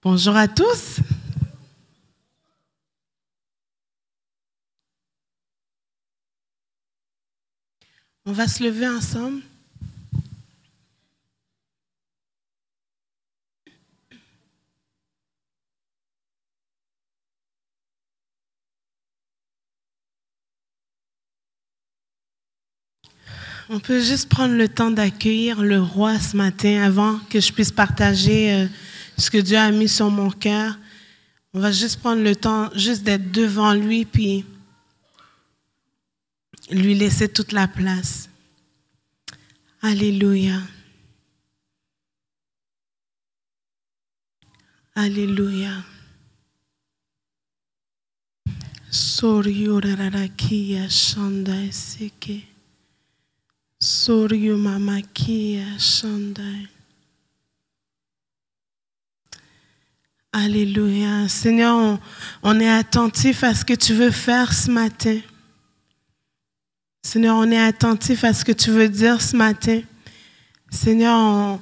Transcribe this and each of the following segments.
Bonjour à tous. On va se lever ensemble. On peut juste prendre le temps d'accueillir le roi ce matin avant que je puisse partager euh, ce que Dieu a mis sur mon cœur. On va juste prendre le temps juste d'être devant lui puis lui laisser toute la place. Alléluia. Alléluia. Soryo rarakia shanda seke. Soryo. Alléluia. Seigneur, on, est attentif à ce que tu veux faire ce matin. Seigneur, on est attentif à ce que tu veux dire ce matin. Seigneur,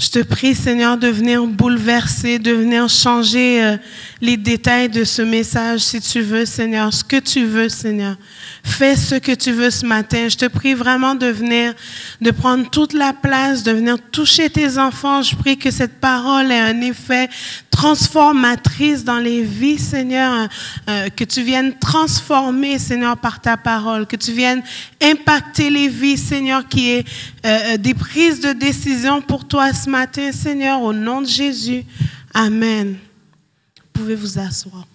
je te prie, Seigneur, de venir bouleverser, de venir changer euh, les détails de ce message, si tu veux, Seigneur, ce que tu veux, Seigneur. Fais ce que tu veux ce matin. Je te prie vraiment de venir, de prendre toute la place, de venir toucher tes enfants. Je prie que cette parole ait un effet transformatrice dans les vies, Seigneur, euh, que tu viennes transformer, Seigneur, par ta parole, que tu viennes impacter les vies, Seigneur, qui est euh, euh, des prises de décision pour toi ce matin, Seigneur, au nom de Jésus. Amen. Vous pouvez vous asseoir.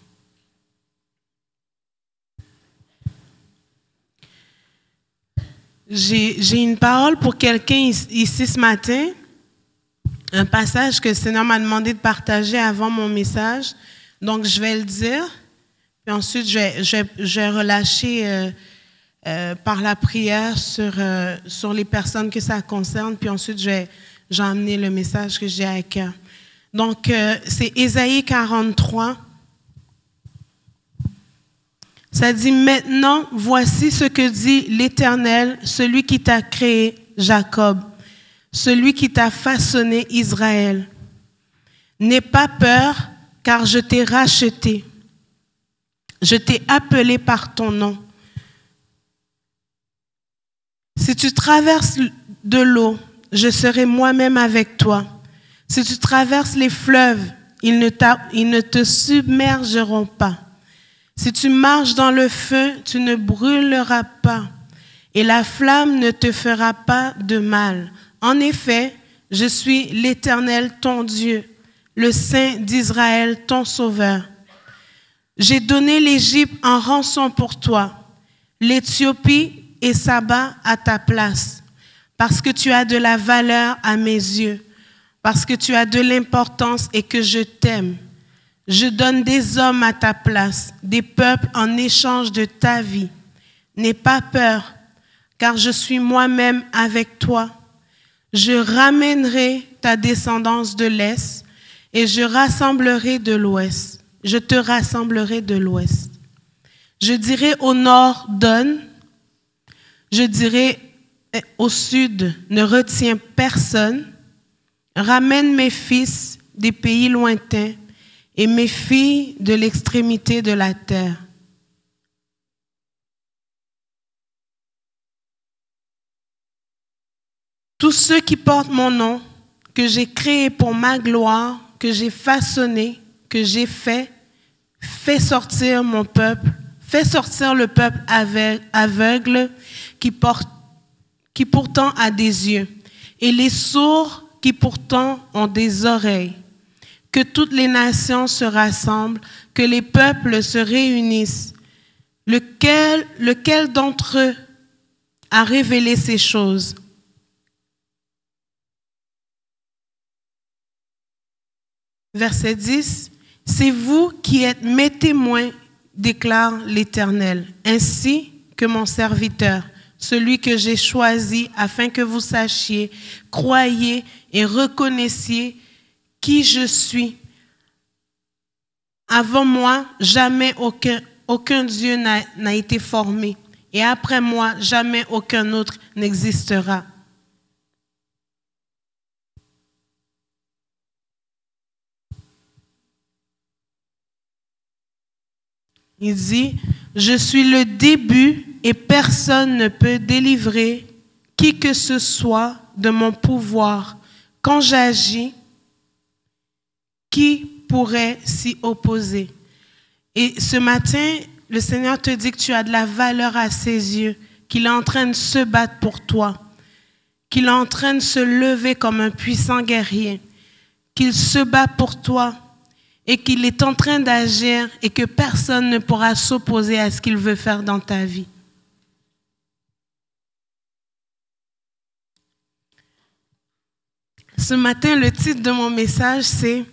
J'ai une parole pour quelqu'un ici ce matin un passage que le Seigneur m'a demandé de partager avant mon message. Donc, je vais le dire. Puis ensuite, je vais, relâcher euh, euh, par la prière sur, euh, sur les personnes que ça concerne. Puis ensuite, je vais amener le message que j'ai à cœur. Donc, c'est Ésaïe 43. Ça dit, maintenant, voici ce que dit l'Éternel, celui qui t'a créé, Jacob, celui qui t'a façonné, Israël. N'aie pas peur, car je t'ai racheté. Je t'ai appelé par ton nom. Si tu traverses de l'eau, je serai moi-même avec toi. Si tu traverses les fleuves, ils ne, ils ne te submergeront pas. Si tu marches dans le feu, tu ne brûleras pas, et la flamme ne te fera pas de mal. En effet, je suis l'Éternel, ton Dieu, le Saint d'Israël, ton Sauveur. J'ai donné l'Égypte en rançon pour toi, l'Éthiopie et Saba à ta place, parce que tu as de la valeur à mes yeux, parce que tu as de l'importance et que je t'aime. Je donne des hommes à ta place, des peuples en échange de ta vie. N'aie pas peur, car je suis moi-même avec toi. Je ramènerai ta descendance de l'Est et je rassemblerai de l'Ouest. Je te rassemblerai de l'Ouest. Je dirai au nord, donne. Je dirai eh, au sud, ne retiens personne. Ramène mes fils des pays lointains et mes filles de l'extrémité de la terre. Tous ceux qui portent mon nom, que j'ai créé pour ma gloire, que j'ai façonné, que j'ai fait, fais sortir mon peuple, fais sortir le peuple aveugle, qui, pourtant a des yeux, et les sourds qui pourtant ont des oreilles. Que toutes les nations se rassemblent, que les peuples se réunissent. Lequel d'entre eux a révélé ces choses? Verset 10. C'est vous qui êtes mes témoins, déclare l'Éternel, ainsi que mon serviteur, celui que j'ai choisi afin que vous sachiez, croyez et reconnaissiez qui je suis. Avant moi, jamais aucun, Dieu n'a été formé, et après moi, jamais aucun autre n'existera. Il dit, je suis le début et personne ne peut délivrer qui que ce soit de mon pouvoir. Quand j'agis, qui pourrait s'y opposer? Et ce matin, le Seigneur te dit que tu as de la valeur à ses yeux, qu'il est en train de se battre pour toi, qu'il est en train de se lever comme un puissant guerrier, qu'il se bat pour toi et qu'il est en train d'agir et que personne ne pourra s'opposer à ce qu'il veut faire dans ta vie. Ce matin, le titre de mon message, c'est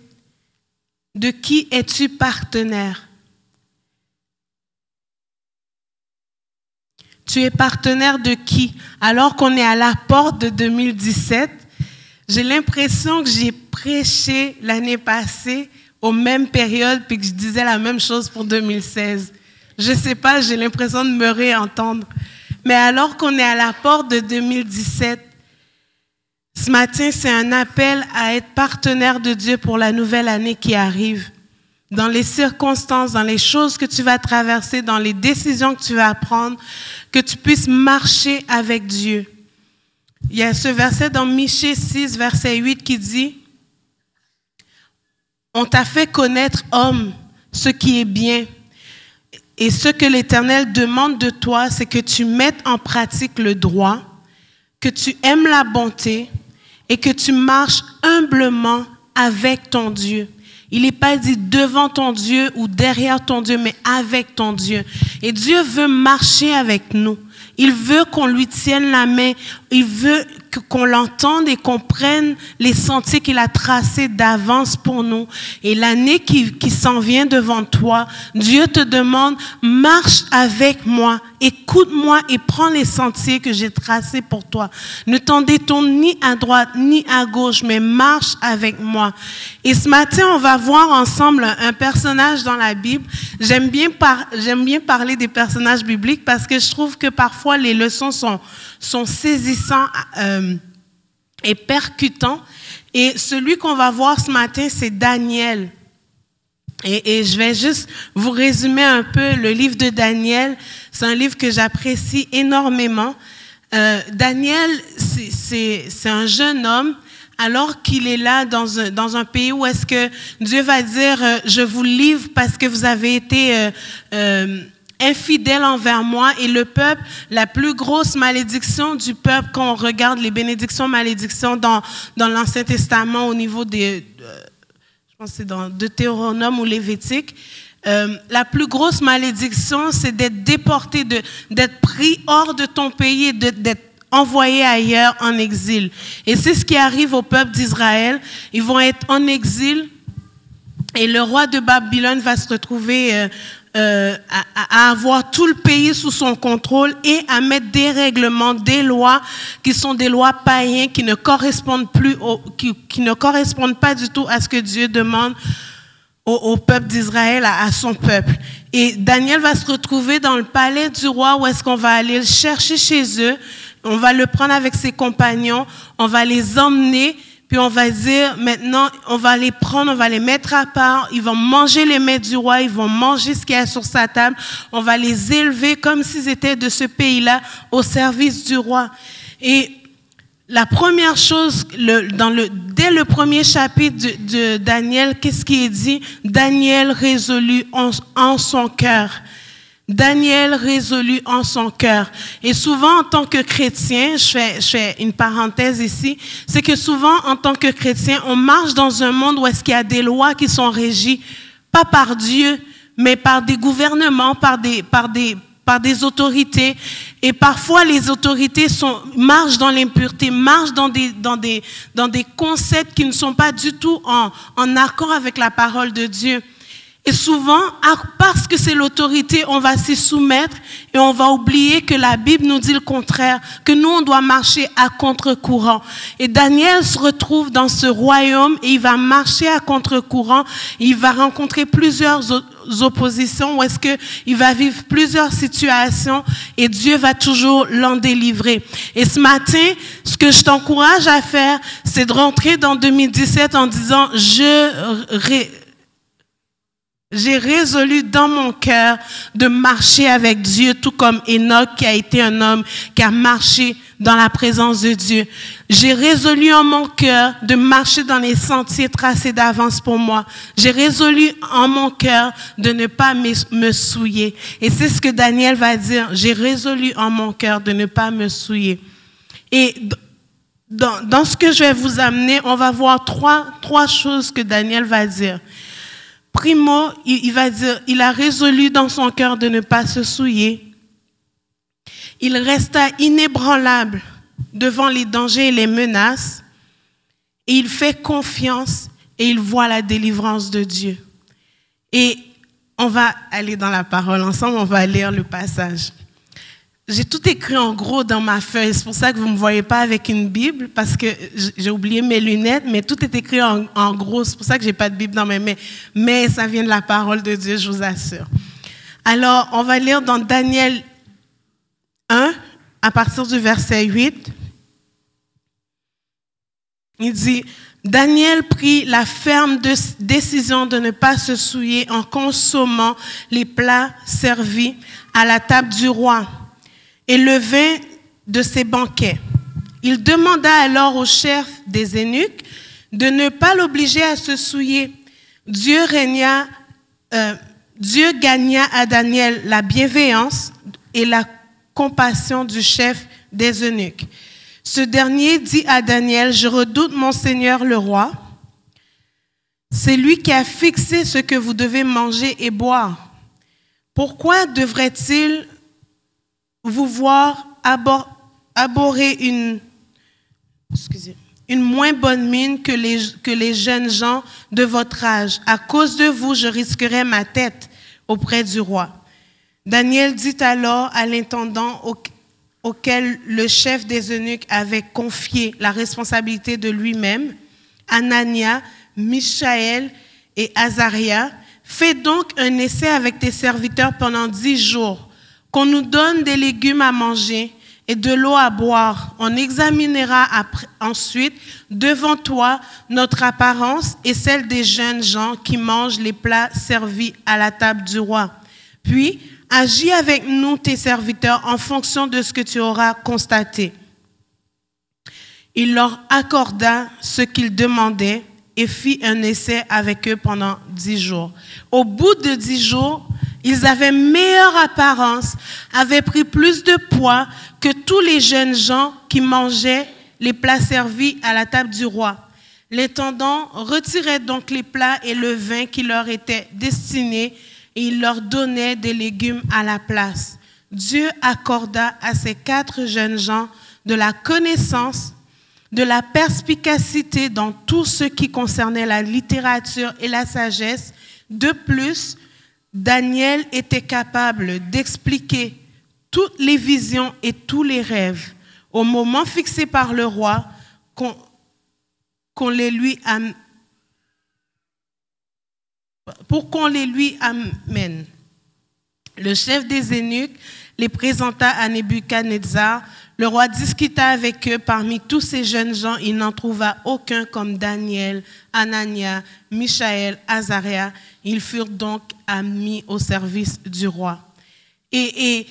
De qui es-tu partenaire? Tu es partenaire de qui? Alors qu'on est à la porte de 2017, j'ai l'impression que j'ai prêché l'année passée aux mêmes périodes puis que je disais la même chose pour 2016. Je sais pas, j'ai l'impression de me réentendre. Mais alors qu'on est à la porte de 2017, ce matin, c'est un appel à être partenaire de Dieu pour la nouvelle année qui arrive. Dans les circonstances, dans les choses que tu vas traverser, dans les décisions que tu vas prendre, que tu puisses marcher avec Dieu. Il y a ce verset dans Michée 6, verset 8 qui dit, On t'a fait connaître, homme, ce qui est bien. Et ce que l'Éternel demande de toi, c'est que tu mettes en pratique le droit, que tu aimes la bonté et que tu marches humblement avec ton Dieu. Il n'est pas dit devant ton Dieu ou derrière ton Dieu, mais avec ton Dieu. Et Dieu veut marcher avec nous. Il veut qu'on lui tienne la main. Il veut qu'on l'entende et qu'on prenne les sentiers qu'il a tracés d'avance pour nous. Et l'année qui, qui s'en vient devant toi, Dieu te demande, marche avec moi, écoute-moi et prends les sentiers que j'ai tracés pour toi. Ne t'en détourne ni à droite ni à gauche, mais marche avec moi. Et ce matin, on va voir ensemble un personnage dans la Bible. J'aime bien, par, j'aime bien parler des personnages bibliques parce que je trouve que parfois les leçons sont sont saisissants euh, et percutants. Et celui qu'on va voir ce matin, c'est Daniel. Et, je vais juste vous résumer un peu le livre de Daniel. C'est un livre que j'apprécie énormément. Euh, Daniel, c'est un jeune homme alors qu'il est là dans un, dans un pays où est-ce que Dieu va dire, euh, je vous livre parce que vous avez été infidèle envers moi et le peuple, la plus grosse malédiction du peuple quand on regarde les bénédictions, malédictions dans, dans l'Ancien Testament au niveau des, euh, je pense c'est dans Deutéronome ou Lévitique, euh, la plus grosse malédiction, c'est d'être déporté, d'être pris hors de ton pays et d'être envoyé ailleurs en exil. Et c'est ce qui arrive au peuple d'Israël. Ils vont être en exil et le roi de Babylone va se retrouver euh, euh, à, avoir tout le pays sous son contrôle et à mettre des règlements, des lois qui sont des lois païens qui ne correspondent plus, au, qui, ne correspondent pas du tout à ce que Dieu demande au, au peuple d'Israël, à, à, son peuple. Et Daniel va se retrouver dans le palais du roi où est-ce qu'on va aller le chercher chez eux. On va le prendre avec ses compagnons, on va les emmener puis on va dire, maintenant, on va les prendre, on va les mettre à part, ils vont manger les mets du roi, ils vont manger ce qu'il y a sur sa table, on va les élever comme s'ils étaient de ce pays-là au service du roi. Et la première chose, dans le, dès le premier chapitre de, de Daniel, qu'est-ce qui est dit? Daniel résolu en, en son cœur. Daniel résolu en son cœur. Et souvent, en tant que chrétien, je fais, je fais une parenthèse ici, c'est que souvent, en tant que chrétien, on marche dans un monde où est-ce qu'il y a des lois qui sont régies, pas par Dieu, mais par des gouvernements, par des, par des, par des autorités. Et parfois, les autorités sont, marchent dans l'impureté, marchent dans des, dans, des, dans des concepts qui ne sont pas du tout en, en accord avec la parole de Dieu. Et souvent, parce que c'est l'autorité, on va s'y soumettre et on va oublier que la Bible nous dit le contraire, que nous, on doit marcher à contre-courant. Et Daniel se retrouve dans ce royaume et il va marcher à contre-courant. Il va rencontrer plusieurs oppositions ou est-ce qu'il va vivre plusieurs situations et Dieu va toujours l'en délivrer. Et ce matin, ce que je t'encourage à faire, c'est de rentrer dans 2017 en disant, je j'ai résolu dans mon cœur de marcher avec Dieu, tout comme Enoch qui a été un homme qui a marché dans la présence de Dieu. J'ai résolu en mon cœur de marcher dans les sentiers tracés d'avance pour moi. J'ai résolu en mon cœur de ne pas me souiller. Et c'est ce que Daniel va dire. J'ai résolu en mon cœur de ne pas me souiller. Et dans, ce que je vais vous amener, on va voir trois choses que Daniel va dire. Primo, il, va dire, il a résolu dans son cœur de ne pas se souiller. Il resta inébranlable devant les dangers et les menaces. Et il fait confiance et il voit la délivrance de Dieu. Et on va aller dans la parole ensemble, on va lire le passage. J'ai tout écrit en gros dans ma feuille. C'est pour ça que vous ne me voyez pas avec une Bible, parce que j'ai oublié mes lunettes, mais tout est écrit en, gros. C'est pour ça que j'ai pas de Bible dans mes mains. Mais ça vient de la parole de Dieu, je vous assure. Alors, on va lire dans Daniel 1, à partir du verset 8. Il dit, Daniel prit la ferme décision de ne pas se souiller en consommant les plats servis à la table du roi et le vin de ses banquets. Il demanda alors au chef des eunuques de ne pas l'obliger à se souiller. Dieu euh, gagna à Daniel la bienveillance et la compassion du chef des eunuques. Ce dernier dit à Daniel, je redoute mon Seigneur le roi. C'est lui qui a fixé ce que vous devez manger et boire. Pourquoi devrait-il vous voir abhorrer une, moins bonne mine que les, jeunes gens de votre âge. À cause de vous, je risquerais ma tête auprès du roi. Daniel dit alors à l'intendant auquel le chef des eunuques avait confié la responsabilité de lui-même, Anania, Michaël et Azaria, fais donc un essai avec tes serviteurs pendant dix jours qu'on nous donne des légumes à manger et de l'eau à boire. On examinera ensuite devant toi notre apparence et celle des jeunes gens qui mangent les plats servis à la table du roi. Puis, agis avec nous, tes serviteurs, en fonction de ce que tu auras constaté. Il leur accorda ce qu'ils demandaient et fit un essai avec eux pendant dix jours. Au bout de dix jours, ils avaient meilleure apparence, avaient pris plus de poids que tous les jeunes gens qui mangeaient les plats servis à la table du roi. L'intendant retirait donc les plats et le vin qui leur étaient destinés et il leur donnait des légumes à la place. Dieu accorda à ces quatre jeunes gens de la connaissance, de la perspicacité dans tout ce qui concernait la littérature et la sagesse. De plus, Daniel était capable d'expliquer toutes les visions et tous les rêves au moment fixé par le roi pour qu'on les lui amène. Le chef des eunuques les présenta à Nebuchadnezzar. Le roi discuta avec eux. Parmi tous ces jeunes gens, il n'en trouva aucun comme Daniel, Anania, Michaël, Azaria. Ils furent donc mis au service du roi. Et, et,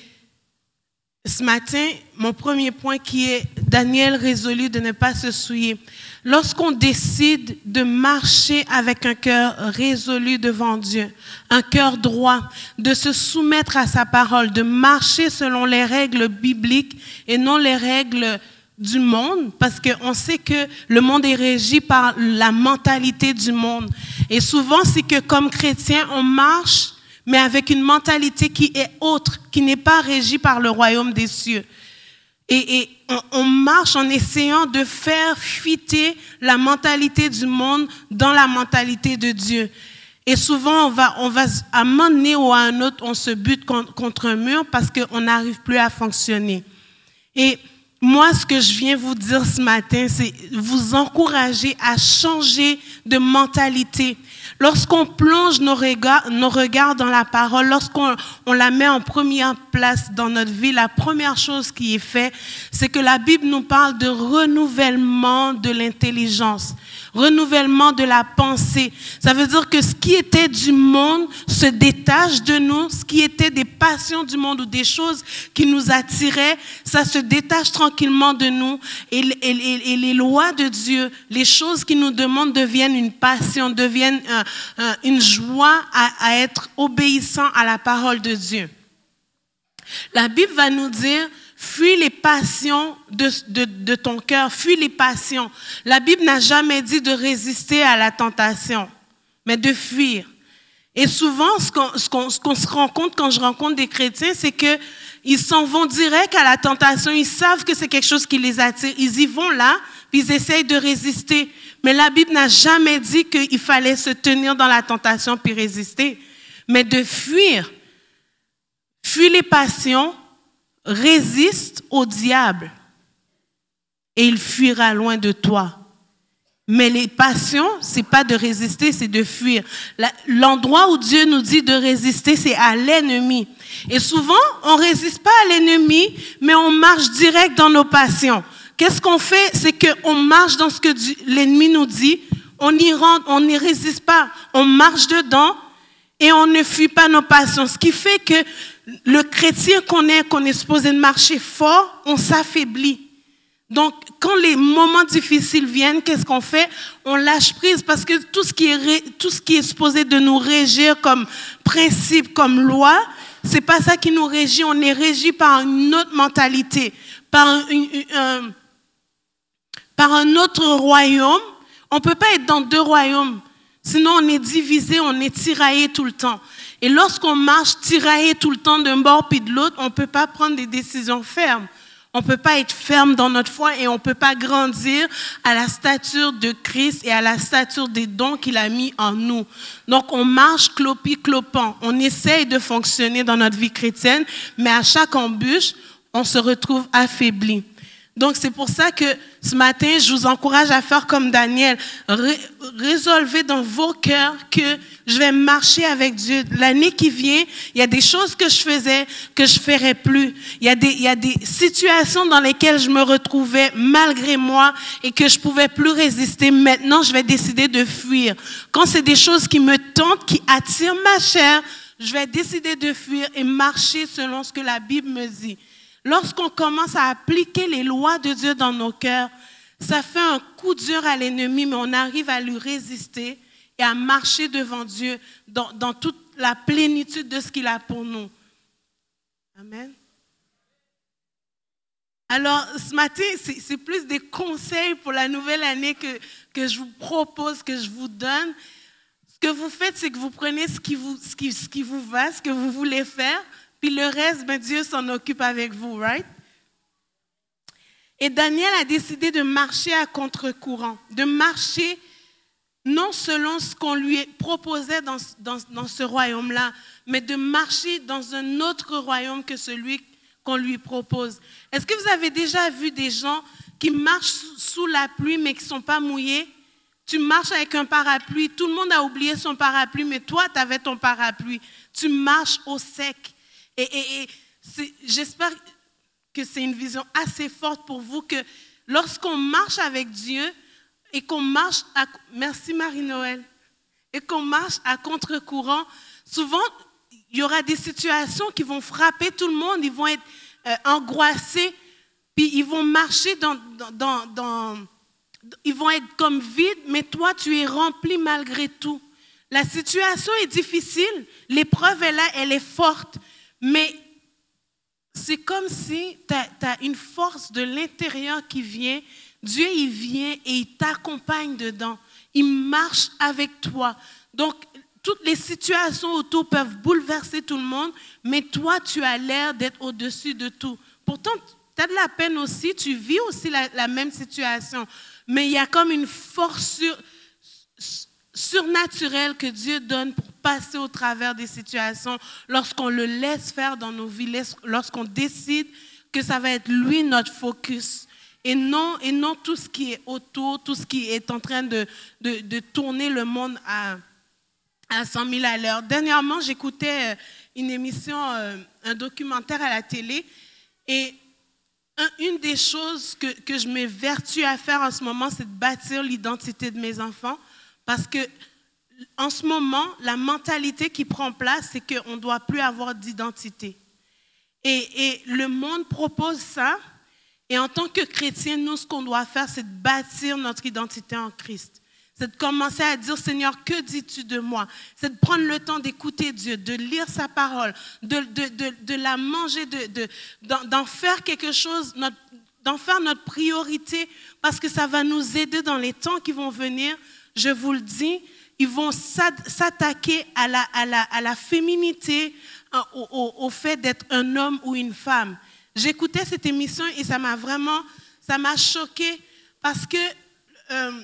ce matin, mon premier point qui est Daniel résolu de ne pas se souiller. Lorsqu'on décide de marcher avec un cœur résolu devant Dieu, un cœur droit, de se soumettre à sa parole, de marcher selon les règles bibliques et non les règles du monde, parce qu'on sait que le monde est régi par la mentalité du monde. Et souvent, c'est que comme chrétien, on marche, mais avec une mentalité qui est autre, qui n'est pas régie par le royaume des cieux. Et, on, marche en essayant de faire fuiter la mentalité du monde dans la mentalité de Dieu. Et souvent, on va, on va à un moment donné ou à un autre, on se bute contre un mur parce qu'on n'arrive plus à fonctionner. Et moi, ce que je viens vous dire ce matin, c'est vous encourager à changer de mentalité. Lorsqu'on plonge nos regards, dans la parole, lorsqu'on on la met en première place dans notre vie, la première chose qui est faite, c'est que la Bible nous parle de renouvellement de l'intelligence. Renouvellement de la pensée. Ça veut dire que ce qui était du monde se détache de nous, ce qui était des passions du monde ou des choses qui nous attiraient, ça se détache tranquillement de nous et, les lois de Dieu, les choses qui nous demandent deviennent une passion, deviennent une joie à être obéissant à la parole de Dieu. La Bible va nous dire, fuis les passions de, ton cœur, fuis les passions. La Bible n'a jamais dit de résister à la tentation, mais de fuir. Et souvent, ce qu'on se rend compte quand je rencontre des chrétiens, c'est qu'ils s'en vont direct à la tentation. Ils savent que c'est quelque chose qui les attire. Ils y vont là, puis ils essayent de résister. Mais la Bible n'a jamais dit qu'il fallait se tenir dans la tentation puis résister, mais de fuir. Fuis les passions, résiste au diable et il fuira loin de toi. Mais les passions, c'est pas de résister, c'est de fuir. L'endroit où Dieu nous dit de résister, c'est à l'ennemi. Et souvent, on résiste pas à l'ennemi, mais on marche direct dans nos passions. Qu'est-ce qu'on fait? C'est qu'on marche dans ce que l'ennemi nous dit. On n'y rentre, on n'y résiste pas. On marche dedans et on ne fuit pas nos passions. Ce qui fait que le chrétien qu'on est, qu'on est supposé marcher fort, on s'affaiblit. Donc, quand les moments difficiles viennent, qu'est-ce qu'on fait? On lâche prise parce que tout ce qui est, tout ce qui est supposé de nous régir comme principe, comme loi, c'est pas ça qui nous régit. On est régi par une autre mentalité, par un, par un autre royaume. On peut pas être dans deux royaumes. Sinon, on est divisé, on est tiraillé tout le temps. Et lorsqu'on marche tiraillé tout le temps d'un bord puis de l'autre, on ne peut pas prendre des décisions fermes. On ne peut pas être ferme dans notre foi et on ne peut pas grandir à la stature de Christ et à la stature des dons qu'il a mis en nous. Donc on marche clopi clopant. On essaye de fonctionner dans notre vie chrétienne, mais à chaque embûche, on se retrouve affaibli. Donc c'est pour ça que ce matin, je vous encourage à faire comme Daniel. résolvez dans vos cœurs que je vais marcher avec Dieu. L'année qui vient, il y a des choses que je faisais que je ferai plus. Il y, a des, il y a des situations dans lesquelles je me retrouvais malgré moi et que je pouvais plus résister. Maintenant, je vais décider de fuir. Quand c'est des choses qui me tentent, qui attirent ma chair, je vais décider de fuir et marcher selon ce que la Bible me dit. Lorsqu'on commence à appliquer les lois de Dieu dans nos cœurs, ça fait un coup dur à l'ennemi, mais on arrive à lui résister et à marcher devant Dieu dans, toute la plénitude de ce qu'il a pour nous. Amen. Alors, ce matin, c'est plus des conseils pour la nouvelle année que, que je vous propose, que je vous donne. Ce que vous faites, c'est que vous prenez ce qui vous, ce qui, ce qui vous va, ce que vous voulez faire, puis le reste, ben, Dieu s'en occupe avec vous, right? Et Daniel a décidé de marcher à contre-courant, de marcher non selon ce qu'on lui proposait dans, dans, dans ce royaume-là, mais de marcher dans un autre royaume que celui qu'on lui propose. Est-ce que vous avez déjà vu des gens qui marchent sous la pluie mais qui ne sont pas mouillés? Tu marches avec un parapluie, tout le monde a oublié son parapluie, mais toi, tu avais ton parapluie. Tu marches au sec. Et, j'espère que c'est une vision assez forte pour vous que lorsqu'on marche avec Dieu et qu'on marche à, merci Marie-Noël, et qu'on marche à contre-courant, souvent il y aura des situations qui vont frapper tout le monde, ils vont être euh, angoissés, puis ils vont marcher dans, dans, ils vont être comme vides, mais toi tu es rempli malgré tout. La situation est difficile, l'épreuve est là, elle est forte, mais c'est comme si tu as, une force de l'intérieur qui vient. Dieu, il vient et il t'accompagne dedans. Il marche avec toi. Donc, toutes les situations autour peuvent bouleverser tout le monde, mais toi, tu as l'air d'être au-dessus de tout. Pourtant, tu as de la peine aussi, tu vis aussi la, même situation, mais il y a comme une force surnaturelle que Dieu donne pour passer au travers des situations, lorsqu'on le laisse faire dans nos vies, lorsqu'on décide que ça va être lui notre focus. Et non, et non tout ce qui est autour, tout ce qui est en train de, de, tourner le monde à, à 100 000 à l'heure. Dernièrement, j'écoutais euh, une émission, euh, un documentaire à la télé, et une des choses que, que je m'évertue à faire en ce moment, c'est de bâtir l'identité de mes enfants. Parce que en ce moment, la mentalité qui prend place, c'est qu'on ne doit plus avoir d'identité. Et, le monde propose ça. Et en tant que chrétien, nous, ce qu'on doit faire, c'est de bâtir notre identité en Christ. C'est de commencer à dire, Seigneur, que dis-tu de moi? C'est de prendre le temps d'écouter Dieu, de lire sa parole, de la manger, d'en faire quelque chose, d'en faire notre priorité, parce que ça va nous aider dans les temps qui vont venir. Je vous le dis, ils vont s'attaquer à la, féminité, au, au, fait d'être un homme ou une femme. J'écoutais cette émission et ça m'a vraiment, ça m'a choqué parce que euh,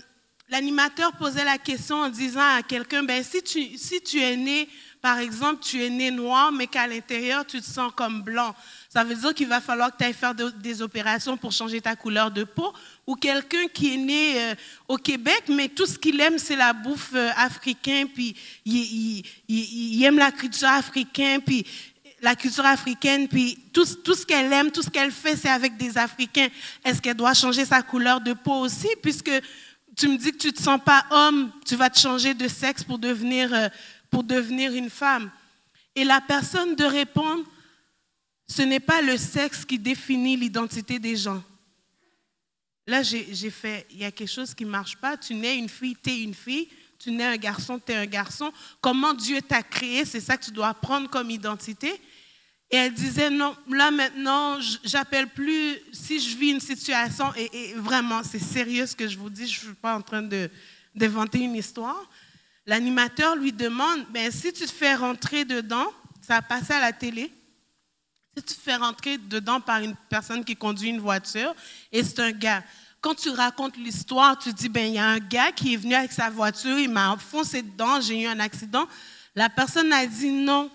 l'animateur posait la question en disant à quelqu'un, ben, si, tu, si tu es né, par exemple, tu es né noir, mais qu'à l'intérieur, tu te sens comme blanc, ça veut dire qu'il va falloir que tu ailles faire des opérations pour changer ta couleur de peau. Ou quelqu'un qui est né euh, au Québec, mais tout ce qu'il aime, c'est la bouffe euh, africaine, puis il, aime la culture africaine, puis la culture africaine, puis tout, tout ce qu'elle aime, tout ce qu'elle fait, c'est avec des Africains. Est-ce qu'elle doit changer sa couleur de peau aussi, puisque tu me dis que tu ne te sens pas homme, tu vas te changer de sexe pour devenir, euh, pour devenir une femme. Et la personne de répondre, ce n'est pas le sexe qui définit l'identité des gens. Là, j'ai fait, il y a quelque chose qui ne marche pas. Tu nais une fille, tu es une fille. Tu nais un garçon, tu es un garçon. Comment Dieu t'a créé, c'est ça que tu dois prendre comme identité. Et elle disait, non, là maintenant, j'appelle plus, si je vis une situation, et, vraiment, c'est sérieux ce que je vous dis, je ne suis pas en train d'inventer une histoire. L'animateur lui demande, ben, si tu te fais rentrer dedans, ça a passé à la télé, si tu te fais rentrer dedans par une personne qui conduit une voiture, et c'est un gars, quand tu racontes l'histoire, tu dis, ben, il y a un gars qui est venu avec sa voiture, il m'a foncé dedans, j'ai eu un accident. La personne a dit non,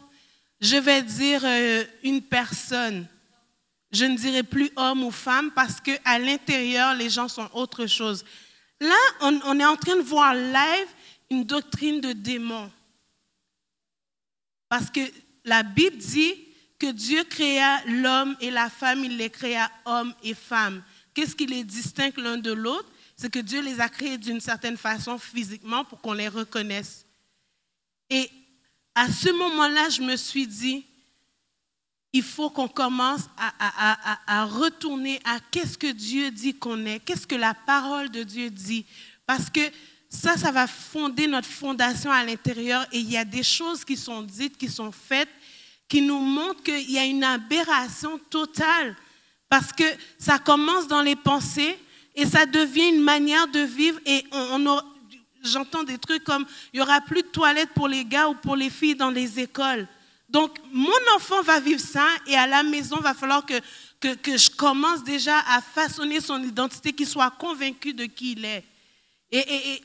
je vais dire euh, une personne. Je ne dirai plus homme ou femme parce qu'à l'intérieur, les gens sont autre chose. Là, on, est en train de voir live une doctrine de démon. Parce que la Bible dit que Dieu créa l'homme et la femme, il les créa homme et femme. Qu'est-ce qui les distingue l'un de l'autre? C'est que Dieu les a créés d'une certaine façon physiquement pour qu'on les reconnaisse. Et à ce moment-là, je me suis dit, il faut qu'on commence à, retourner à qu'est-ce que Dieu dit qu'on est, qu'est-ce que la parole de Dieu dit. Parce que ça, ça va fonder notre fondation à l'intérieur et il y a des choses qui sont dites, qui sont faites, qui nous montrent qu'il y a une aberration totale. Parce que ça commence dans les pensées et ça devient une manière de vivre et on, j'entends des trucs comme il n'y aura plus de toilettes pour les gars ou pour les filles dans les écoles. Donc, mon enfant va vivre ça et à la maison, il va falloir que, que, que, je commence déjà à façonner son identité, qu'il soit convaincu de qui il est. Et,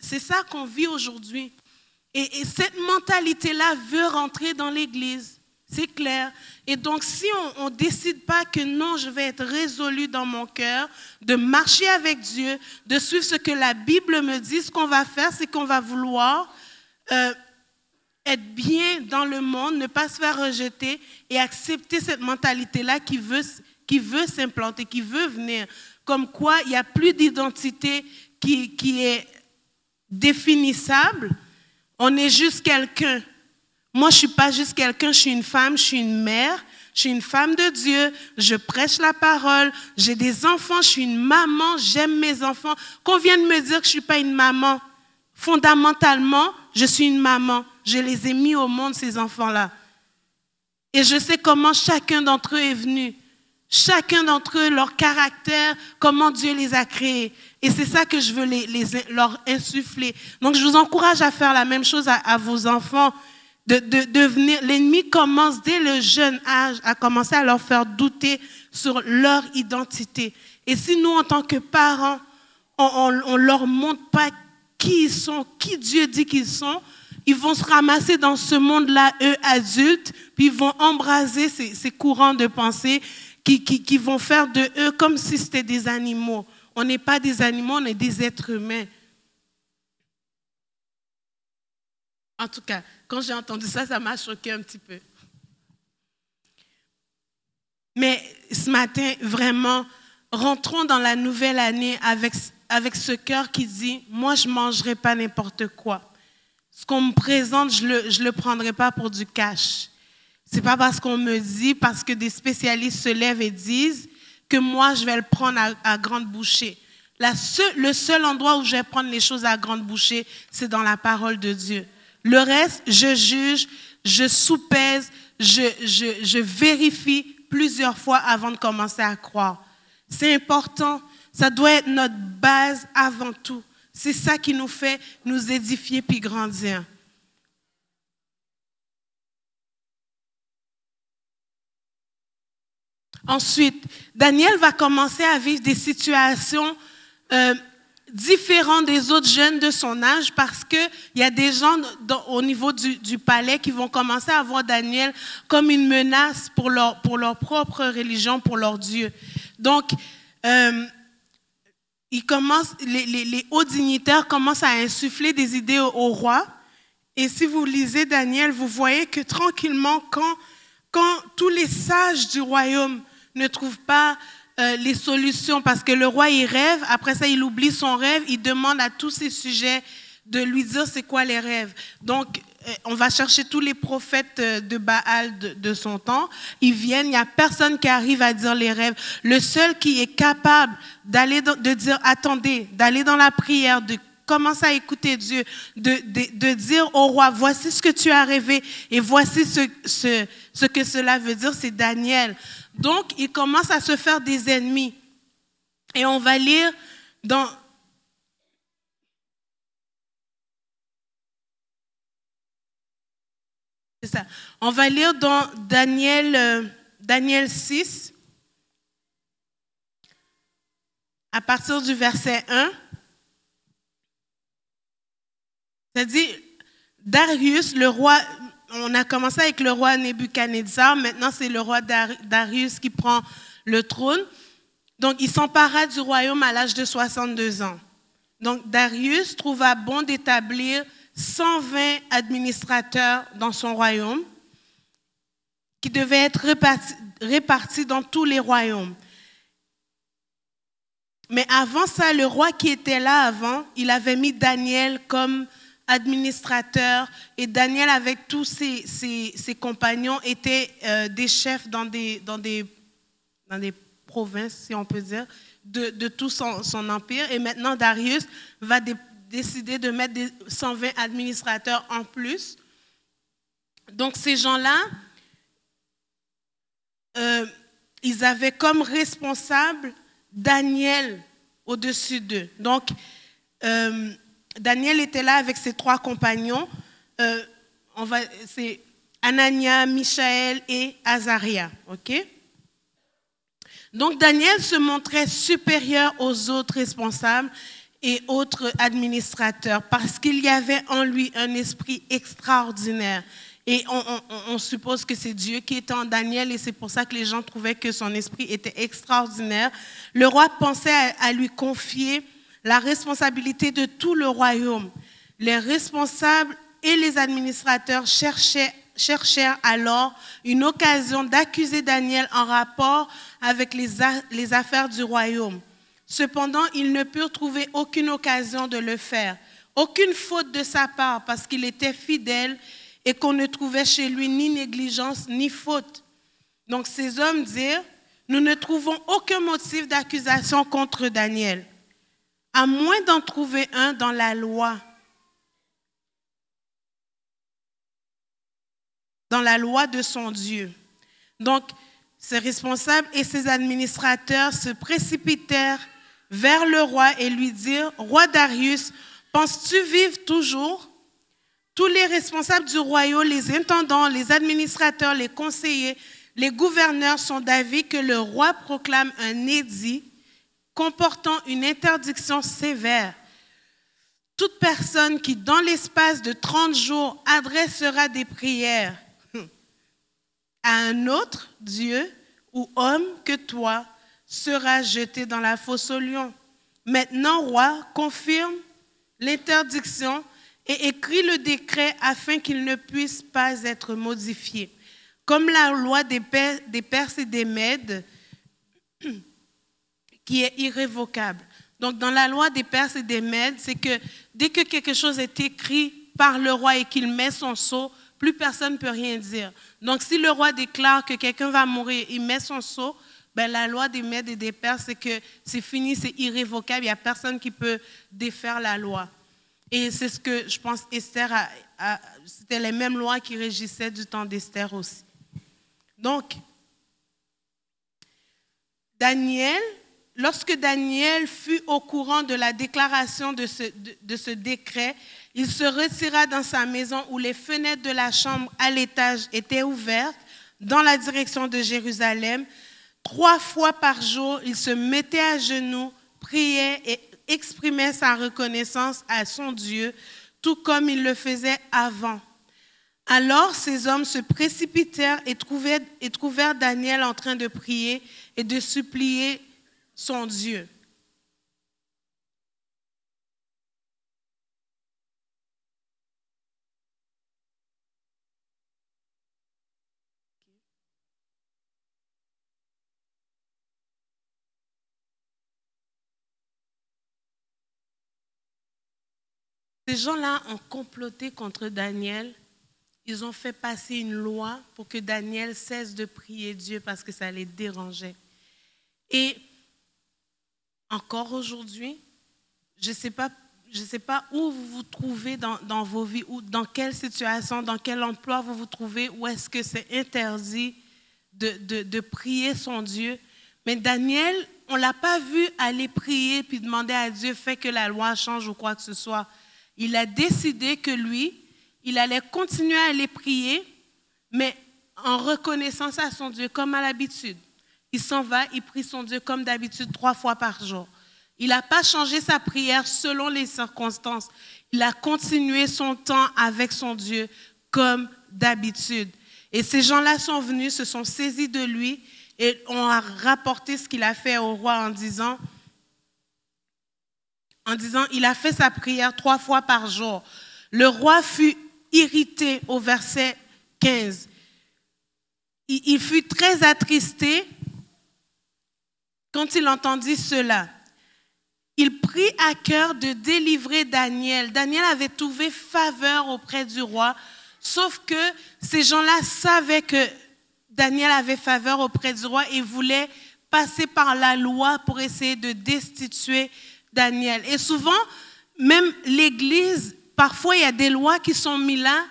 c'est ça qu'on vit aujourd'hui. Et, et cette mentalité-là veut rentrer dans l'Église. C'est clair. Et donc, si on ne décide pas que non, je vais être résolu dans mon cœur, de marcher avec Dieu, de suivre ce que la Bible me dit, ce qu'on va faire, c'est qu'on va vouloir euh, être bien dans le monde, ne pas se faire rejeter et accepter cette mentalité-là qui veut, qui veut s'implanter, qui veut venir. Comme quoi, il n'y a plus d'identité qui, qui est définissable. On est juste quelqu'un. Moi, je suis pas juste quelqu'un, je suis une femme, je suis une mère, je suis une femme de Dieu, je prêche la parole, j'ai des enfants, je suis une maman, j'aime mes enfants. Qu'on vienne me dire que je suis pas une maman, fondamentalement, je suis une maman. Je les ai mis au monde, ces enfants-là. Et je sais comment chacun d'entre eux est venu. Chacun d'entre eux, leur caractère, comment Dieu les a créés. Et c'est ça que je veux les, leur insuffler. Donc, je vous encourage à faire la même chose à vos enfants de, devenir, l'ennemi commence dès le jeune âge à commencer à leur faire douter sur leur identité. Et si nous, en tant que parents, on ne leur montre pas qui ils sont, qui Dieu dit qu'ils sont, ils vont se ramasser dans ce monde-là, eux, adultes, puis ils vont embraser ces, courants de pensée qui, qui, qui vont faire de eux comme si c'était des animaux. On n'est pas des animaux, on est des êtres humains. En tout cas, quand j'ai entendu ça, ça m'a choqué un petit peu. Mais ce matin, vraiment, rentrons dans la nouvelle année avec, avec ce cœur qui dit, moi, je ne mangerai pas n'importe quoi. Ce qu'on me présente, je ne le, je le prendrai pas pour du cash. C'est pas parce qu'on me dit, parce que des spécialistes se lèvent et disent que moi, je vais le prendre à, grande bouchée. Le seul endroit où je vais prendre les choses à grande bouchée, c'est dans la parole de Dieu. Le reste, je juge, je soupèse, je, je, je vérifie plusieurs fois avant de commencer à croire. C'est important. Ça doit être notre base avant tout. C'est ça qui nous fait nous édifier puis grandir. Ensuite, Daniel va commencer à vivre des situations euh, différentes des autres jeunes de son âge parce qu'il y a des gens au niveau du, palais qui vont commencer à voir Daniel comme une menace pour leur, pour leur propre religion, pour leur Dieu. Donc, euh, les, les, hauts dignitaires commencent à insuffler des idées au, au, roi. Et si vous lisez Daniel, vous voyez que tranquillement, quand, quand tous les sages du royaume ne trouve pas euh, les solutions parce que le roi, il rêve, après ça, il oublie son rêve, il demande à tous ses sujets de lui dire c'est quoi les rêves. Donc, euh, on va chercher tous les prophètes euh, de Baal de, son temps. Ils viennent, il n'y a personne qui arrive à dire les rêves. Le seul qui est capable d'aller, de dire attendez, d'aller dans la prière, de commencer à écouter Dieu, de, de, de, dire au roi, voici ce que tu as rêvé et voici ce, ce, ce que cela veut dire, c'est Daniel. Donc, il commence à se faire des ennemis. Et on va lire dans... Ça. On va lire dans Daniel, euh, Daniel 6, à partir du verset 1. Ça dit, Darius, le roi, on a commencé avec le roi Nebuchadnezzar, maintenant c'est le roi Darius qui prend le trône. Donc il s'empara du royaume à l'âge de 62 ans. Donc Darius trouva bon d'établir 120 administrateurs dans son royaume qui devaient être répartis, dans tous les royaumes. Mais avant ça, le roi qui était là avant, il avait mis Daniel comme administrateur et Daniel avec tous ses, ses, compagnons étaient euh, des chefs dans des, dans, des, dans des provinces, si on peut dire, de, de tout son, son, empire. Et maintenant, Darius va dé, décider de mettre des 120 administrateurs en plus. Donc ces gens-là, euh, ils avaient comme responsable Daniel au-dessus d'eux. Donc, euh, Daniel était là avec ses trois compagnons. Euh, c'est Anania, Michaël et Azaria. OK? Donc Daniel se montrait supérieur aux autres responsables et autres administrateurs parce qu'il y avait en lui un esprit extraordinaire. Et on, on, on suppose que c'est Dieu qui était en Daniel et c'est pour ça que les gens trouvaient que son esprit était extraordinaire. Le roi pensait à lui confier la responsabilité de tout le royaume. Les responsables et les administrateurs cherchaient, cherchèrent alors une occasion d'accuser Daniel en rapport avec les, les affaires du royaume. Cependant, ils ne purent trouver aucune occasion de le faire, aucune faute de sa part parce qu'il était fidèle et qu'on ne trouvait chez lui ni négligence ni faute. Donc ces hommes dirent, nous ne trouvons aucun motif d'accusation contre Daniel à moins d'en trouver un dans la loi. Dans la loi de son Dieu. Donc, ses responsables et ses administrateurs se précipitèrent vers le roi et lui dirent, Roi Darius, penses-tu vivre toujours Tous les responsables du royaume, les intendants, les administrateurs, les conseillers, les gouverneurs sont d'avis que le roi proclame un édit comportant une interdiction sévère. Toute personne qui, dans l'espace de 30 jours, adressera des prières à un autre Dieu ou homme que toi sera jeté dans la fosse au lion. Maintenant, roi, confirme l'interdiction et écrit le décret afin qu'il ne puisse pas être modifié. comme la loi des Perses et des Mèdes, qui est irrévocable. Donc, dans la loi des Perses et des Mèdes, c'est que dès que quelque chose est écrit par le roi et qu'il met son sceau, plus personne ne peut rien dire. Donc, si le roi déclare que quelqu'un va mourir, il met son sceau, ben, la loi des Mèdes et des Perses, c'est que c'est fini, c'est irrévocable, il n'y a personne qui peut défaire la loi. Et c'est ce que je pense Esther a, c'était les mêmes lois qui régissaient du temps d'Esther aussi. Donc, Daniel, lorsque Daniel fut au courant de la déclaration de ce, de ce décret, il se retira dans sa maison où les fenêtres de la chambre à l'étage étaient ouvertes dans la direction de Jérusalem. Trois fois par jour, il se mettait à genoux, priait et exprimait sa reconnaissance à son Dieu, tout comme il le faisait avant. Alors ces hommes se précipitèrent et trouvèrent, et trouvèrent Daniel en train de prier et de supplier son Dieu. Ces gens-là ont comploté contre Daniel. Ils ont fait passer une loi pour que Daniel cesse de prier Dieu parce que ça les dérangeait. Et encore aujourd'hui, je ne sais pas où vous vous trouvez dans, vos vies, ou dans quelle situation, dans quel emploi vous vous trouvez, où est-ce que c'est interdit de, de, prier son Dieu. Mais Daniel, on ne l'a pas vu aller prier puis demander à Dieu, fait que la loi change ou quoi que ce soit il a décidé que lui, il allait continuer à aller prier, mais en reconnaissance à son Dieu, comme à l'habitude. Il s'en va, il prie son Dieu comme d'habitude trois fois par jour. Il n'a pas changé sa prière selon les circonstances. Il a continué son temps avec son Dieu comme d'habitude. Et ces gens-là sont venus, se sont saisis de lui et ont rapporté ce qu'il a fait au roi en disant, en disant, il a fait sa prière trois fois par jour. Le roi fut irrité au verset 15. Il, fut très attristé quand il entendit cela. Il prit à cœur de délivrer Daniel. Daniel avait trouvé faveur auprès du roi, sauf que ces gens-là savaient que Daniel avait faveur auprès du roi et voulaient passer par la loi pour essayer de destituer Daniel. Et souvent, même l'Église, parfois il y a des lois qui sont mises là